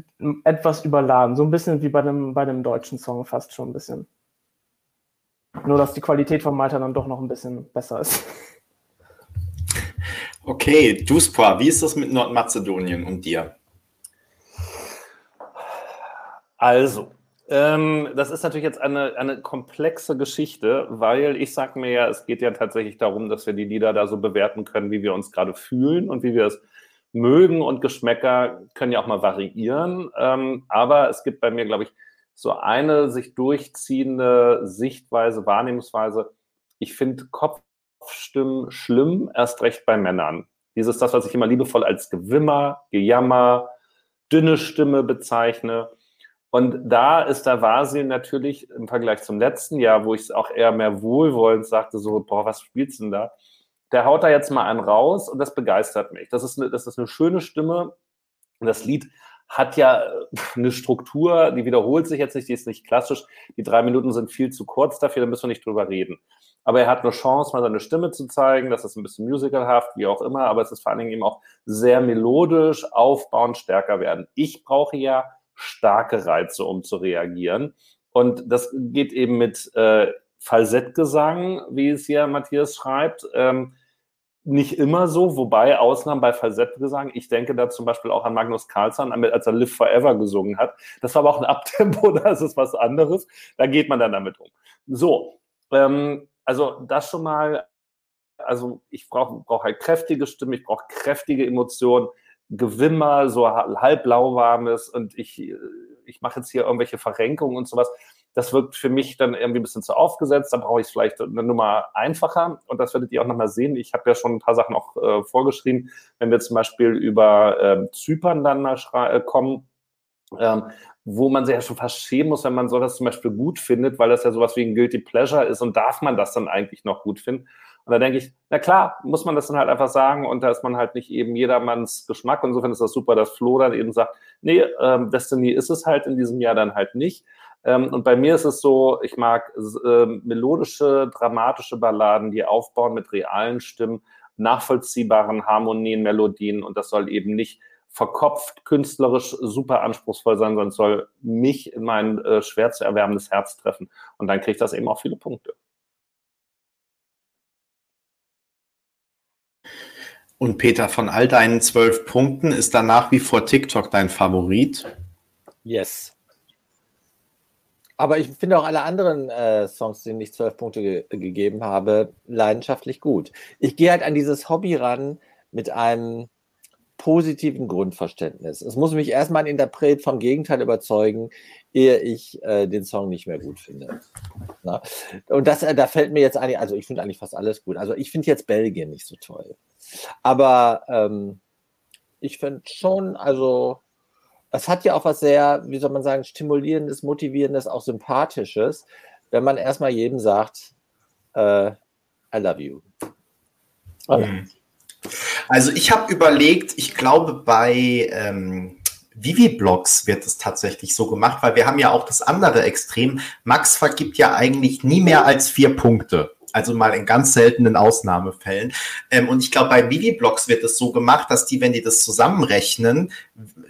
etwas überladen. So ein bisschen wie bei dem, bei dem deutschen Song fast schon ein bisschen. Nur, dass die Qualität von Malta dann doch noch ein bisschen besser ist. Okay, Duspra, wie ist das mit Nordmazedonien und dir? Also, ähm, das ist natürlich jetzt eine, eine komplexe Geschichte, weil ich sage mir ja, es geht ja tatsächlich darum, dass wir die Lieder da so bewerten können, wie wir uns gerade fühlen und wie wir es mögen und Geschmäcker können ja auch mal variieren. Ähm, aber es gibt bei mir, glaube ich, so eine sich durchziehende Sichtweise, Wahrnehmungsweise. Ich finde Kopfstimmen schlimm, erst recht bei Männern. Dieses, das, was ich immer liebevoll als Gewimmer, Gejammer, dünne Stimme bezeichne. Und da ist der Vasil natürlich im Vergleich zum letzten Jahr, wo ich es auch eher mehr wohlwollend sagte, so, boah, was spielst du denn da? Der haut da jetzt mal einen raus und das begeistert mich. Das ist eine, das ist eine schöne Stimme. Das Lied hat ja eine Struktur, die wiederholt sich jetzt nicht, die ist nicht klassisch. Die drei Minuten sind viel zu kurz dafür, da müssen wir nicht drüber reden. Aber er hat eine Chance, mal seine Stimme zu zeigen. Das ist ein bisschen musicalhaft, wie auch immer, aber es ist vor allen Dingen eben auch sehr melodisch, aufbauend, stärker werden. Ich brauche ja starke Reize, um zu reagieren. Und das geht eben mit äh, Falsettgesang, wie es hier Matthias schreibt. Ähm, nicht immer so, wobei Ausnahmen bei Falsettgesang, ich denke da zum Beispiel auch an Magnus Carlsson, als er Live Forever gesungen hat. Das war aber auch ein Abtempo, das ist was anderes. Da geht man dann damit um. So, ähm, also das schon mal, also ich brauche brauch halt kräftige Stimme, ich brauche kräftige Emotionen, Gewimmer, so halb lauwarmes und ich, ich mache jetzt hier irgendwelche Verrenkungen und sowas. Das wirkt für mich dann irgendwie ein bisschen zu aufgesetzt. Da brauche ich vielleicht eine Nummer einfacher. Und das werdet ihr auch nochmal sehen. Ich habe ja schon ein paar Sachen auch äh, vorgeschrieben. Wenn wir zum Beispiel über äh, Zypern dann mal äh, kommen, ähm, wo man sich ja schon fast schämen muss, wenn man sowas zum Beispiel gut findet, weil das ja sowas wie ein Guilty Pleasure ist und darf man das dann eigentlich noch gut finden. Und da denke ich, na klar, muss man das dann halt einfach sagen und da ist man halt nicht eben jedermanns Geschmack. Und insofern ist das super, dass Flo dann eben sagt, nee, ähm, Destiny ist es halt in diesem Jahr dann halt nicht. Ähm, und bei mir ist es so, ich mag äh, melodische, dramatische Balladen, die aufbauen mit realen Stimmen, nachvollziehbaren Harmonien, Melodien und das soll eben nicht verkopft, künstlerisch super anspruchsvoll sein, sondern soll mich in mein äh, schwer zu erwärmendes Herz treffen. Und dann kriegt das eben auch viele Punkte. Und Peter, von all deinen zwölf Punkten ist da nach wie vor TikTok dein Favorit? Yes. Aber ich finde auch alle anderen äh, Songs, denen ich zwölf Punkte ge gegeben habe, leidenschaftlich gut. Ich gehe halt an dieses Hobby ran mit einem positiven Grundverständnis. Es muss mich erstmal ein Interpret vom Gegenteil überzeugen, ehe ich äh, den Song nicht mehr gut finde. Na? Und das, äh, da fällt mir jetzt eigentlich, also ich finde eigentlich fast alles gut. Also ich finde jetzt Belgien nicht so toll. Aber ähm, ich finde schon, also es hat ja auch was sehr, wie soll man sagen, stimulierendes, motivierendes, auch sympathisches, wenn man erstmal jedem sagt, äh, I love you. Mhm. Also ich habe überlegt, ich glaube bei ähm, Vivi-Blogs wird es tatsächlich so gemacht, weil wir haben ja auch das andere Extrem. Max vergibt ja eigentlich nie mehr als vier Punkte. Also mal in ganz seltenen Ausnahmefällen. Ähm, und ich glaube, bei Vivi-Blogs wird es so gemacht, dass die, wenn die das zusammenrechnen,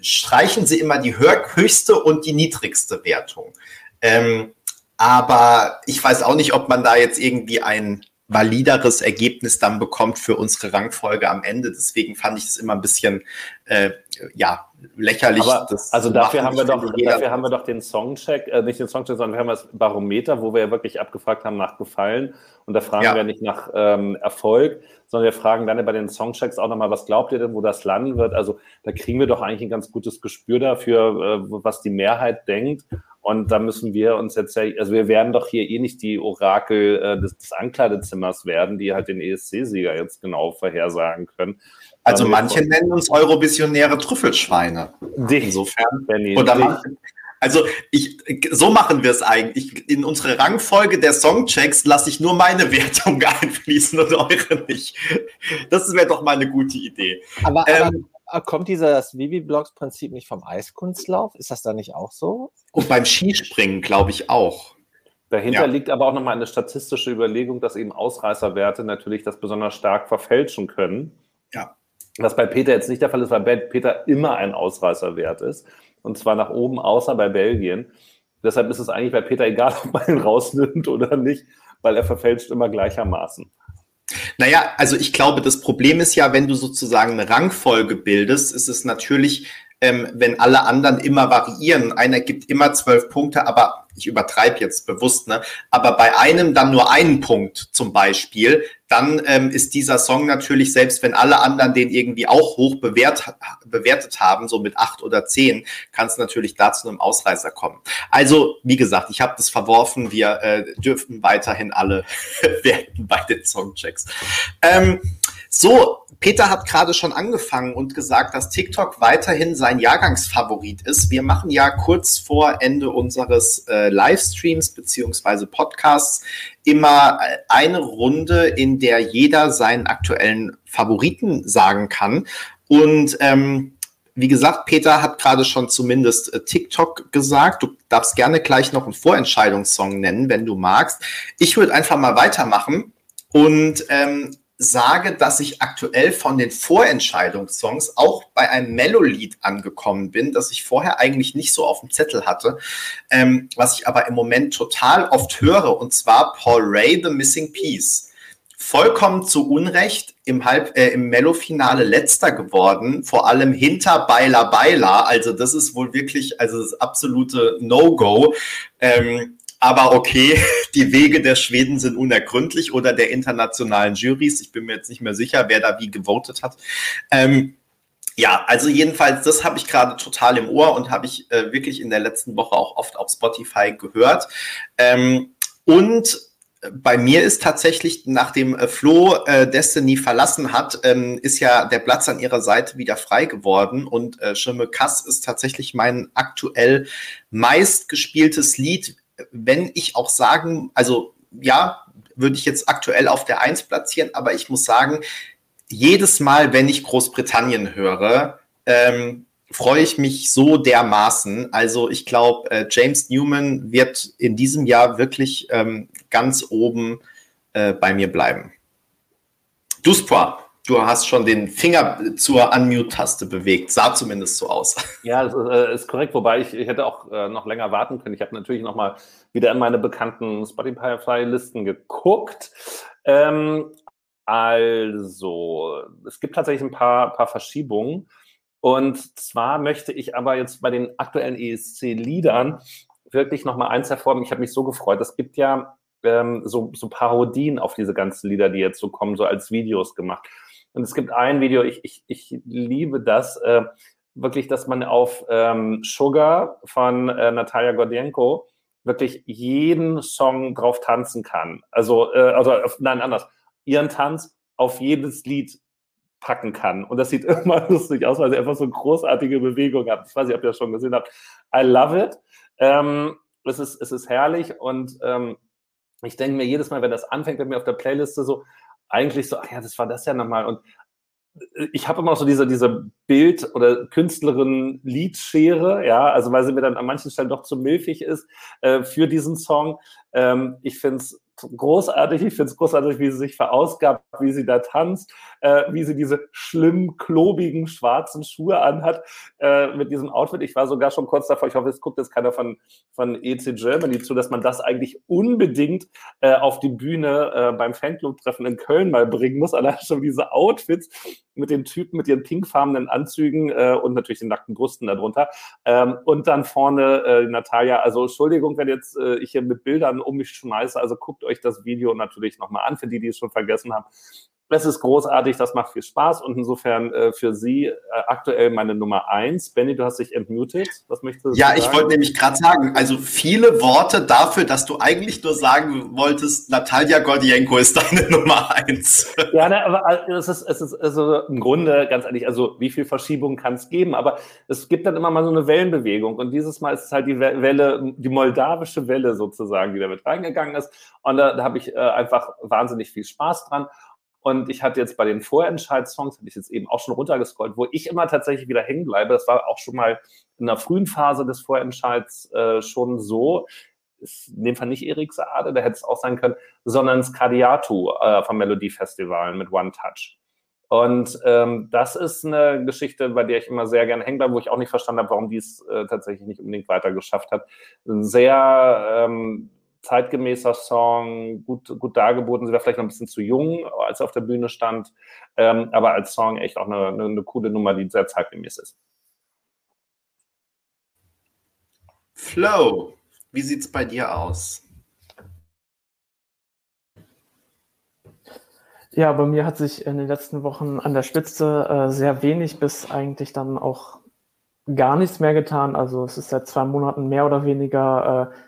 streichen sie immer die höchste und die niedrigste Wertung. Ähm, aber ich weiß auch nicht, ob man da jetzt irgendwie ein valideres Ergebnis dann bekommt für unsere Rangfolge am Ende. Deswegen fand ich das immer ein bisschen äh, ja lächerlich. Aber, also dafür haben wir doch dafür haben wir doch den Songcheck, äh, nicht den Songcheck, sondern wir haben das Barometer, wo wir ja wirklich abgefragt haben nach Gefallen. Und da fragen ja. wir nicht nach ähm, Erfolg, sondern wir fragen dann bei den Songchecks auch nochmal, was glaubt ihr denn, wo das landen wird? Also da kriegen wir doch eigentlich ein ganz gutes Gespür dafür, äh, was die Mehrheit denkt. Und da müssen wir uns jetzt ja, also wir werden doch hier eh nicht die Orakel äh, des, des Ankleidezimmers werden, die halt den ESC-Sieger jetzt genau vorhersagen können. Also manche nennen uns Eurovisionäre Trüffelschweine. Dich, Insofern. Benny, oder dich. Also ich, so machen wir es eigentlich. In unsere Rangfolge der Songchecks lasse ich nur meine Wertung einfließen und eure nicht. Das wäre doch mal eine gute Idee. Aber, ähm, aber kommt dieses Vivi-Blogs-Prinzip nicht vom Eiskunstlauf? Ist das da nicht auch so? Und beim Skispringen glaube ich auch. Dahinter ja. liegt aber auch nochmal eine statistische Überlegung, dass eben Ausreißerwerte natürlich das besonders stark verfälschen können. Ja. Was bei Peter jetzt nicht der Fall ist, weil bei Peter immer ein Ausreißerwert ist. Und zwar nach oben, außer bei Belgien. Deshalb ist es eigentlich bei Peter egal, ob man ihn rausnimmt oder nicht, weil er verfälscht immer gleichermaßen. Naja, also ich glaube, das Problem ist ja, wenn du sozusagen eine Rangfolge bildest, ist es natürlich ähm, wenn alle anderen immer variieren. Einer gibt immer zwölf Punkte, aber ich übertreibe jetzt bewusst, ne? Aber bei einem dann nur einen Punkt zum Beispiel, dann ähm, ist dieser Song natürlich, selbst wenn alle anderen den irgendwie auch hoch bewährt, bewertet haben, so mit acht oder zehn, kann es natürlich dazu einem Ausreißer kommen. Also, wie gesagt, ich habe das verworfen. Wir äh, dürften weiterhin alle werten bei den Songchecks. Ähm, so, Peter hat gerade schon angefangen und gesagt, dass TikTok weiterhin sein Jahrgangsfavorit ist. Wir machen ja kurz vor Ende unseres äh, Livestreams beziehungsweise Podcasts immer äh, eine Runde, in der jeder seinen aktuellen Favoriten sagen kann. Und ähm, wie gesagt, Peter hat gerade schon zumindest äh, TikTok gesagt. Du darfst gerne gleich noch einen Vorentscheidungssong nennen, wenn du magst. Ich würde einfach mal weitermachen und ähm, sage, dass ich aktuell von den Vorentscheidungssongs auch bei einem Mellow-Lied angekommen bin, das ich vorher eigentlich nicht so auf dem Zettel hatte, ähm, was ich aber im Moment total oft höre, und zwar Paul Ray, The Missing Piece. Vollkommen zu Unrecht im Halb, äh, im Mellow-Finale letzter geworden, vor allem hinter Beiler Beiler. Also das ist wohl wirklich, also das absolute No-Go. Ähm, Aber okay, die Wege der Schweden sind unergründlich oder der internationalen Juries. Ich bin mir jetzt nicht mehr sicher, wer da wie gewotet hat. Ähm, ja, also jedenfalls, das habe ich gerade total im Ohr und habe ich äh, wirklich in der letzten Woche auch oft auf Spotify gehört. Ähm, und bei mir ist tatsächlich, nachdem äh, Flo äh, Destiny verlassen hat, ähm, ist ja der Platz an ihrer Seite wieder frei geworden und äh, Schimme Kass ist tatsächlich mein aktuell meistgespieltes Lied, wenn ich auch sagen, also ja, würde ich jetzt aktuell auf der Eins platzieren, aber ich muss sagen, jedes Mal, wenn ich Großbritannien höre, ähm, freue ich mich so dermaßen. Also ich glaube, äh, James Newman wird in diesem Jahr wirklich ähm, ganz oben äh, bei mir bleiben. Duspoir, du hast schon den Finger zur Unmute-Taste bewegt. Sah zumindest so aus. Ja, das ist, äh, ist korrekt. Wobei ich, ich hätte auch äh, noch länger warten können. Ich habe natürlich noch mal wieder in meine bekannten Spotify-Listen geguckt. Ähm, also, es gibt tatsächlich ein paar, paar Verschiebungen. Und zwar möchte ich aber jetzt bei den aktuellen ESC-Liedern wirklich nochmal eins hervorheben. Ich habe mich so gefreut. Es gibt ja ähm, so, so Parodien auf diese ganzen Lieder, die jetzt so kommen, so als Videos gemacht. Und es gibt ein Video, ich, ich, ich liebe das, äh, wirklich, dass man auf ähm, Sugar von äh, Natalia Gordienko wirklich jeden Song drauf tanzen kann. Also, äh, also nein, anders. Ihren Tanz auf jedes Lied packen kann. Und das sieht immer lustig aus, weil sie einfach so eine großartige Bewegung hat. Ich weiß nicht, ob ihr das schon gesehen habt. I love it. Ähm, es, ist, es ist herrlich und ähm, ich denke mir jedes Mal, wenn das anfängt bei mir auf der Playliste so, eigentlich so, ach ja, das war das ja nochmal. Und ich habe immer so diese, diese Bild- oder Künstlerin-Liedschere, ja, also weil sie mir dann an manchen Stellen doch zu milfig ist äh, für diesen Song. Ähm, ich finde es großartig. Ich finde es großartig, wie sie sich verausgabt, wie sie da tanzt, äh, wie sie diese schlimm klobigen schwarzen Schuhe anhat äh, mit diesem Outfit. Ich war sogar schon kurz davor, ich hoffe, es guckt jetzt keiner von, von EC Germany zu, dass man das eigentlich unbedingt äh, auf die Bühne äh, beim Fanclub-Treffen in Köln mal bringen muss. Allein schon diese Outfits mit den Typen mit ihren pinkfarbenen Anzügen äh, und natürlich den nackten Brüsten darunter. Ähm, und dann vorne äh, Natalia. Also Entschuldigung, wenn jetzt äh, ich hier mit Bildern um mich schmeiße. Also guckt euch das Video natürlich nochmal an, für die, die es schon vergessen haben. Es ist großartig, das macht viel Spaß und insofern äh, für Sie äh, aktuell meine Nummer eins. Benny, du hast dich entmutet. Was möchtest du Ja, sagen? ich wollte nämlich gerade sagen, also viele Worte dafür, dass du eigentlich nur sagen wolltest, Natalia Gordienko ist deine Nummer eins. Ja, ne, aber äh, es ist, es ist also im Grunde ganz ehrlich, also wie viel Verschiebung kann es geben? Aber es gibt dann immer mal so eine Wellenbewegung und dieses Mal ist es halt die Welle, die moldawische Welle sozusagen, die da mit reingegangen ist. Und da, da habe ich äh, einfach wahnsinnig viel Spaß dran. Und ich hatte jetzt bei den Vorentscheidssongs, habe ich jetzt eben auch schon runtergescrollt, wo ich immer tatsächlich wieder hängen bleibe. Das war auch schon mal in der frühen Phase des Vorentscheids äh, schon so. Ist in dem Fall nicht Erik Saade, da hätte es auch sein können, sondern Skadiatu äh, vom Melodiefestival mit One Touch. Und ähm, das ist eine Geschichte, bei der ich immer sehr gerne hängen bleibe, wo ich auch nicht verstanden habe, warum die es äh, tatsächlich nicht unbedingt weiter geschafft hat. Sehr ähm, zeitgemäßer Song, gut, gut dargeboten. Sie war vielleicht noch ein bisschen zu jung, als er auf der Bühne stand, ähm, aber als Song echt auch eine, eine, eine coole Nummer, die sehr zeitgemäß ist. Flo, wie sieht es bei dir aus? Ja, bei mir hat sich in den letzten Wochen an der Spitze äh, sehr wenig bis eigentlich dann auch gar nichts mehr getan. Also es ist seit zwei Monaten mehr oder weniger äh,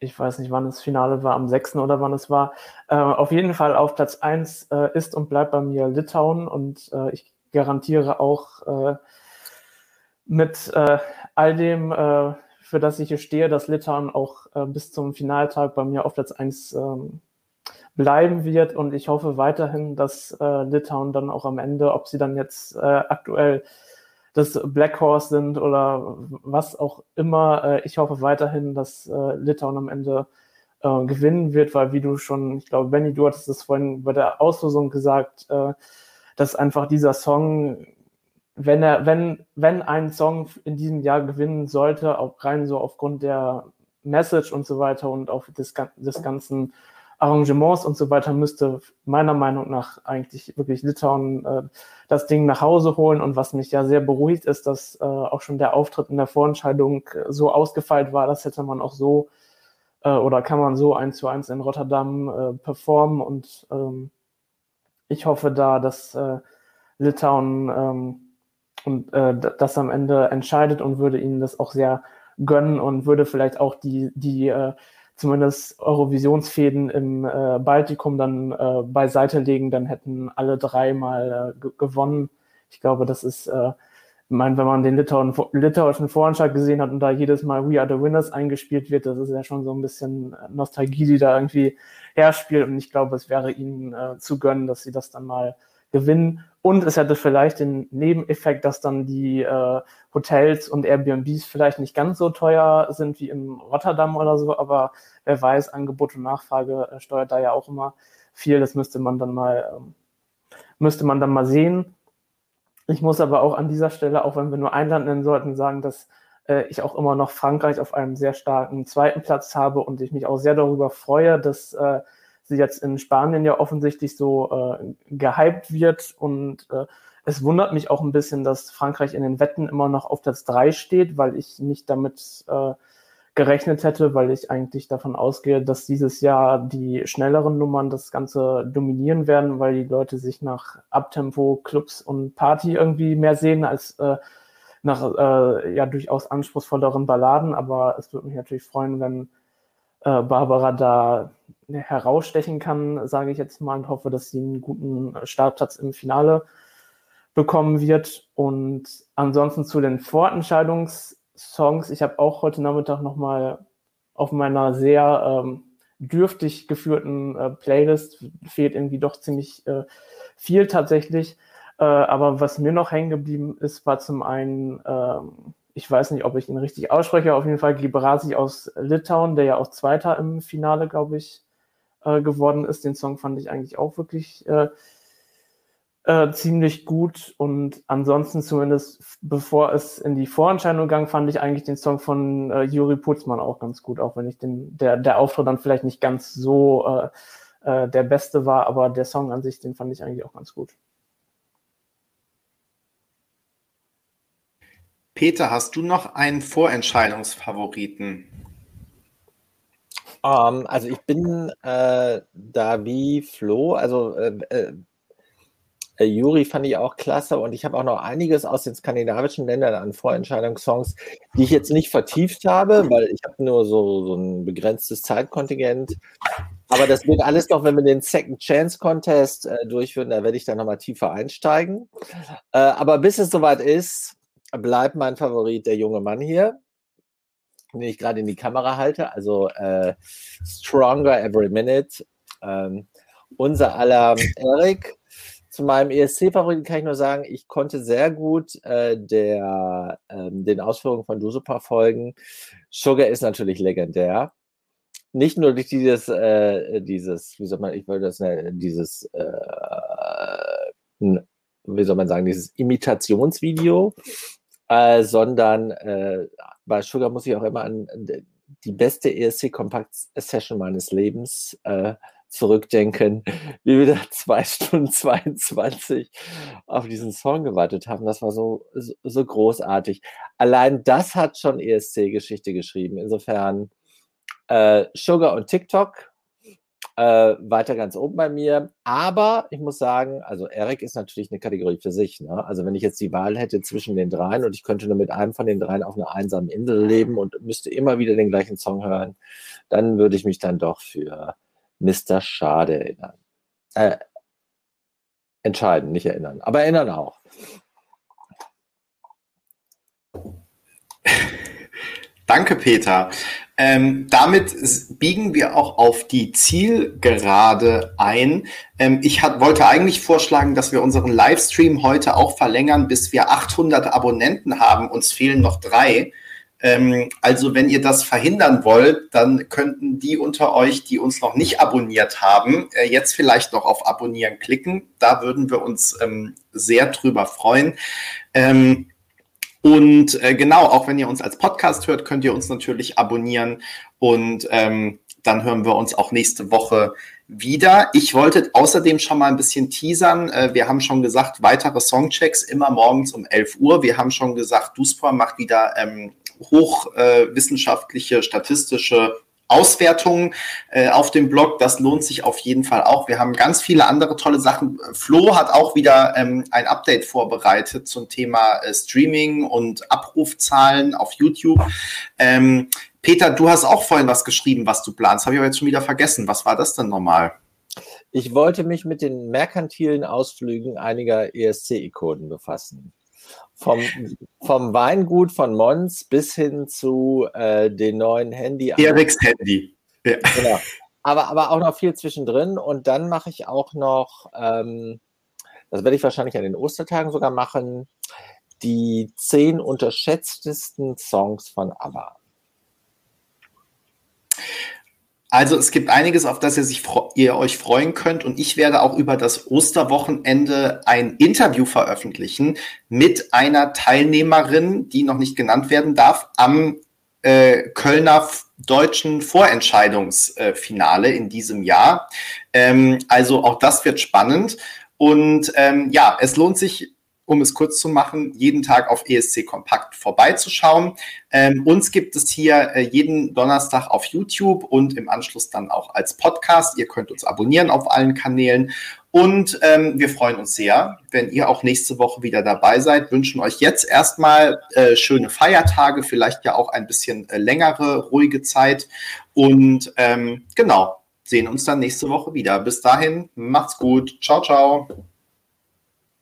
ich weiß nicht, wann das Finale war, am 6. oder wann es war. Äh, auf jeden Fall auf Platz 1 äh, ist und bleibt bei mir Litauen und äh, ich garantiere auch äh, mit äh, all dem, äh, für das ich hier stehe, dass Litauen auch bis zum Finaltag bei mir auf Platz 1 ähm, bleiben wird und ich hoffe weiterhin, dass Litauen dann auch am Ende, ob sie dann jetzt aktuell das Black Horse sind oder was auch immer. Äh, ich hoffe weiterhin, dass äh, Litauen am Ende äh, gewinnen wird, weil wie du schon, ich glaube, Benny, du hattest das vorhin bei der Auslosung gesagt, dass einfach dieser Song, wenn er, wenn, wenn ein Song in diesem Jahr gewinnen sollte, auch rein so aufgrund der Message und so weiter und auch des, des ganzen Arrangements und so weiter müsste meiner Meinung nach eigentlich wirklich Litauen äh, das Ding nach Hause holen. Und was mich ja sehr beruhigt, ist, dass äh, auch schon der Auftritt in der Vorentscheidung so ausgefeilt war, das hätte man auch so äh, oder kann man so eins zu eins in Rotterdam äh, performen und ähm, ich hoffe da, dass äh, Litauen ähm, und äh, das am Ende entscheidet und würde ihnen das auch sehr gönnen und würde vielleicht auch die, die äh, zumindest Eurovisionsfäden im äh, Baltikum dann äh, beiseite legen, dann hätten alle drei mal äh, gewonnen. Ich glaube, das ist, äh, meine, wenn man den Litauen, litauischen Vorentscheid gesehen hat und da jedes Mal We Are the Winners eingespielt wird, das ist ja schon so ein bisschen Nostalgie, die da irgendwie herspielt. Und ich glaube, es wäre ihnen äh, zu gönnen, dass sie das dann mal gewinnen. Und es hätte vielleicht den Nebeneffekt, dass dann die äh, Hotels und Airbnbs vielleicht nicht ganz so teuer sind wie in Rotterdam oder so, aber wer weiß, Angebot und Nachfrage äh, steuert da ja auch immer viel. Das müsste man dann mal, ähm, müsste man dann mal sehen. Ich muss aber auch an dieser Stelle, auch wenn wir nur ein Land nennen sollten, sagen, dass äh, ich auch immer noch Frankreich auf einem sehr starken zweiten Platz habe und ich mich auch sehr darüber freue, dass äh, sie jetzt in Spanien ja offensichtlich so äh, gehypt wird. Und äh, es wundert mich auch ein bisschen, dass Frankreich in den Wetten immer noch auf Platz 3 steht, weil ich nicht damit äh, gerechnet hätte, weil ich eigentlich davon ausgehe, dass dieses Jahr die schnelleren Nummern das Ganze dominieren werden, weil die Leute sich nach Abtempo, Clubs und Party irgendwie mehr sehen als äh, nach äh, ja durchaus anspruchsvolleren Balladen. Aber es würde mich natürlich freuen, wenn äh, Barbara da herausstechen kann, sage ich jetzt mal, und hoffe, dass sie einen guten Startplatz im Finale bekommen wird. Und ansonsten zu den Vorentscheidungssongs. Ich habe auch heute Nachmittag nochmal auf meiner sehr ähm, dürftig geführten äh, Playlist, fehlt irgendwie doch ziemlich äh, viel tatsächlich. Äh, aber was mir noch hängen geblieben ist, war zum einen ähm, ich weiß nicht, ob ich ihn richtig ausspreche, auf jeden Fall Gibrasi aus Litauen, der ja auch Zweiter im Finale, glaube ich, äh, geworden ist. Den Song fand ich eigentlich auch wirklich äh, äh, ziemlich gut und ansonsten zumindest bevor es in die Vorentscheidung ging, fand ich eigentlich den Song von äh, Juri Putzmann auch ganz gut, auch wenn ich den, der, der Auftritt dann vielleicht nicht ganz so äh, äh, der beste war, aber der Song an sich, den fand ich eigentlich auch ganz gut. Peter, hast du noch einen Vorentscheidungsfavoriten? Um, ähm, also ich bin äh, da wie Flo, also äh, äh, äh, Juri fand ich auch klasse und ich habe auch noch einiges aus den skandinavischen Ländern an Vorentscheidungssongs, die ich jetzt nicht vertieft habe, weil ich habe nur so, so ein begrenztes Zeitkontingent. Aber das wird alles noch, wenn wir den Second Chance Contest äh, durchführen, da werde ich dann nochmal tiefer einsteigen. Äh, aber bis es soweit ist, bleibt mein Favorit der junge Mann hier, den ich gerade in die Kamera halte. Also äh, Stronger Every Minute. Ähm, unser aller Erik. Zu meinem ESC-Favoriten kann ich nur sagen, ich konnte sehr gut äh, der, ähm, den Ausführungen von Dusupa folgen. Sugar ist natürlich legendär. Nicht nur durch dieses, äh, dieses, wie soll man, ich würde das nennen, dieses, äh, wie soll man sagen, dieses Imitationsvideo, äh, sondern äh, bei Sugar muss ich auch immer an die beste ESC Compact Session meines Lebens äh, zurückdenken, wie wir da zwei Stunden 22 auf diesen Song gewartet haben. Das war so, so, so großartig. Allein das hat schon ESC-Geschichte geschrieben. Insofern äh, Sugar und TikTok äh, weiter ganz oben bei mir. Aber ich muss sagen, also Eric ist natürlich eine Kategorie für sich. Ne? Also wenn ich jetzt die Wahl hätte zwischen den dreien und ich könnte nur mit einem von den dreien auf einer einsamen Insel leben und müsste immer wieder den gleichen Song hören, dann würde ich mich dann doch für Mr. Schade erinnern. Äh, entscheiden, nicht erinnern. Aber erinnern auch. Danke, Peter. Ähm, damit biegen wir auch auf die Zielgerade ein. Ähm, ich hat, wollte eigentlich vorschlagen, dass wir unseren Livestream heute auch verlängern, bis wir 800 Abonnenten haben. Uns fehlen noch drei. Ähm, also wenn ihr das verhindern wollt, dann könnten die unter euch, die uns noch nicht abonniert haben, äh, jetzt vielleicht noch auf Abonnieren klicken. Da würden wir uns ähm, sehr drüber freuen. Ähm, und äh, genau, auch wenn ihr uns als Podcast hört, könnt ihr uns natürlich abonnieren und ähm, dann hören wir uns auch nächste Woche wieder. Ich wollte außerdem schon mal ein bisschen teasern. Äh, wir haben schon gesagt, weitere Songchecks immer morgens um 11 Uhr. Wir haben schon gesagt, Duspor macht wieder ähm, hochwissenschaftliche, äh, statistische Auswertungen äh, auf dem Blog. Das lohnt sich auf jeden Fall auch. Wir haben ganz viele andere tolle Sachen. Flo hat auch wieder ähm, ein Update vorbereitet zum Thema äh, Streaming und Abrufzahlen auf YouTube. Ähm, Peter, du hast auch vorhin was geschrieben, was du planst. Habe ich aber jetzt schon wieder vergessen. Was war das denn nochmal? Ich wollte mich mit den merkantilen Ausflügen einiger ESC-Ikonen befassen. Vom, vom Weingut von Mons bis hin zu äh, den neuen Handy. Eriks Handy. Ja. Genau. Aber, aber auch noch viel zwischendrin. Und dann mache ich auch noch, ähm, das werde ich wahrscheinlich an den Ostertagen sogar machen, die zehn unterschätztesten Songs von ABBA. Also es gibt einiges, auf das ihr, sich, ihr euch freuen könnt. Und ich werde auch über das Osterwochenende ein Interview veröffentlichen mit einer Teilnehmerin, die noch nicht genannt werden darf, am äh, Kölner deutschen Vorentscheidungsfinale in diesem Jahr. Ähm, also auch das wird spannend. Und ähm, ja, es lohnt sich um es kurz zu machen, jeden Tag auf ESC Kompakt vorbeizuschauen. Ähm, uns gibt es hier äh, jeden Donnerstag auf YouTube und im Anschluss dann auch als Podcast. Ihr könnt uns abonnieren auf allen Kanälen. Und ähm, wir freuen uns sehr, wenn ihr auch nächste Woche wieder dabei seid. Wünschen euch jetzt erstmal äh, schöne Feiertage, vielleicht ja auch ein bisschen äh, längere, ruhige Zeit. Und ähm, genau, sehen uns dann nächste Woche wieder. Bis dahin, macht's gut. Ciao, ciao.